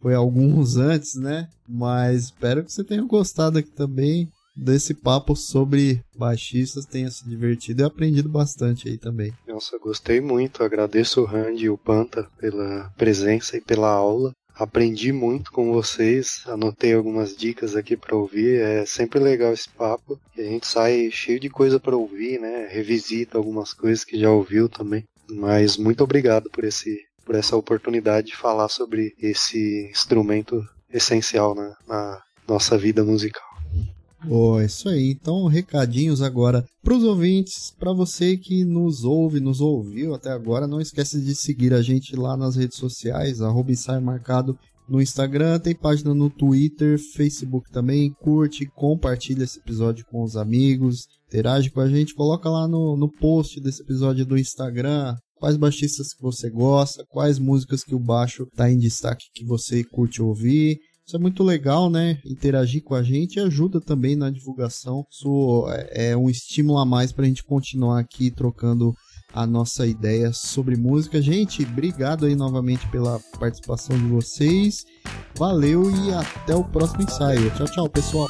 foi alguns antes, né? Mas espero que você tenha gostado aqui também desse papo sobre baixistas, tenha se divertido e aprendido bastante aí também. Nossa, gostei muito. Agradeço o Randy e o Panta pela presença e pela aula aprendi muito com vocês, anotei algumas dicas aqui para ouvir. É sempre legal esse papo. A gente sai cheio de coisa para ouvir, né? Revisita algumas coisas que já ouviu também. Mas muito obrigado por esse por essa oportunidade de falar sobre esse instrumento essencial na, na nossa vida musical. Oh, isso aí. Então, recadinhos agora para os ouvintes, para você que nos ouve, nos ouviu até agora, não esquece de seguir a gente lá nas redes sociais, arroba marcado no Instagram, tem página no Twitter, Facebook também, curte, compartilha esse episódio com os amigos, interage com a gente, coloca lá no, no post desse episódio do Instagram quais baixistas que você gosta, quais músicas que o baixo está em destaque que você curte ouvir, isso é muito legal, né? Interagir com a gente ajuda também na divulgação. Isso é, é um estímulo a mais para a gente continuar aqui trocando a nossa ideia sobre música. Gente, obrigado aí novamente pela participação de vocês. Valeu e até o próximo ensaio. Tchau, tchau, pessoal.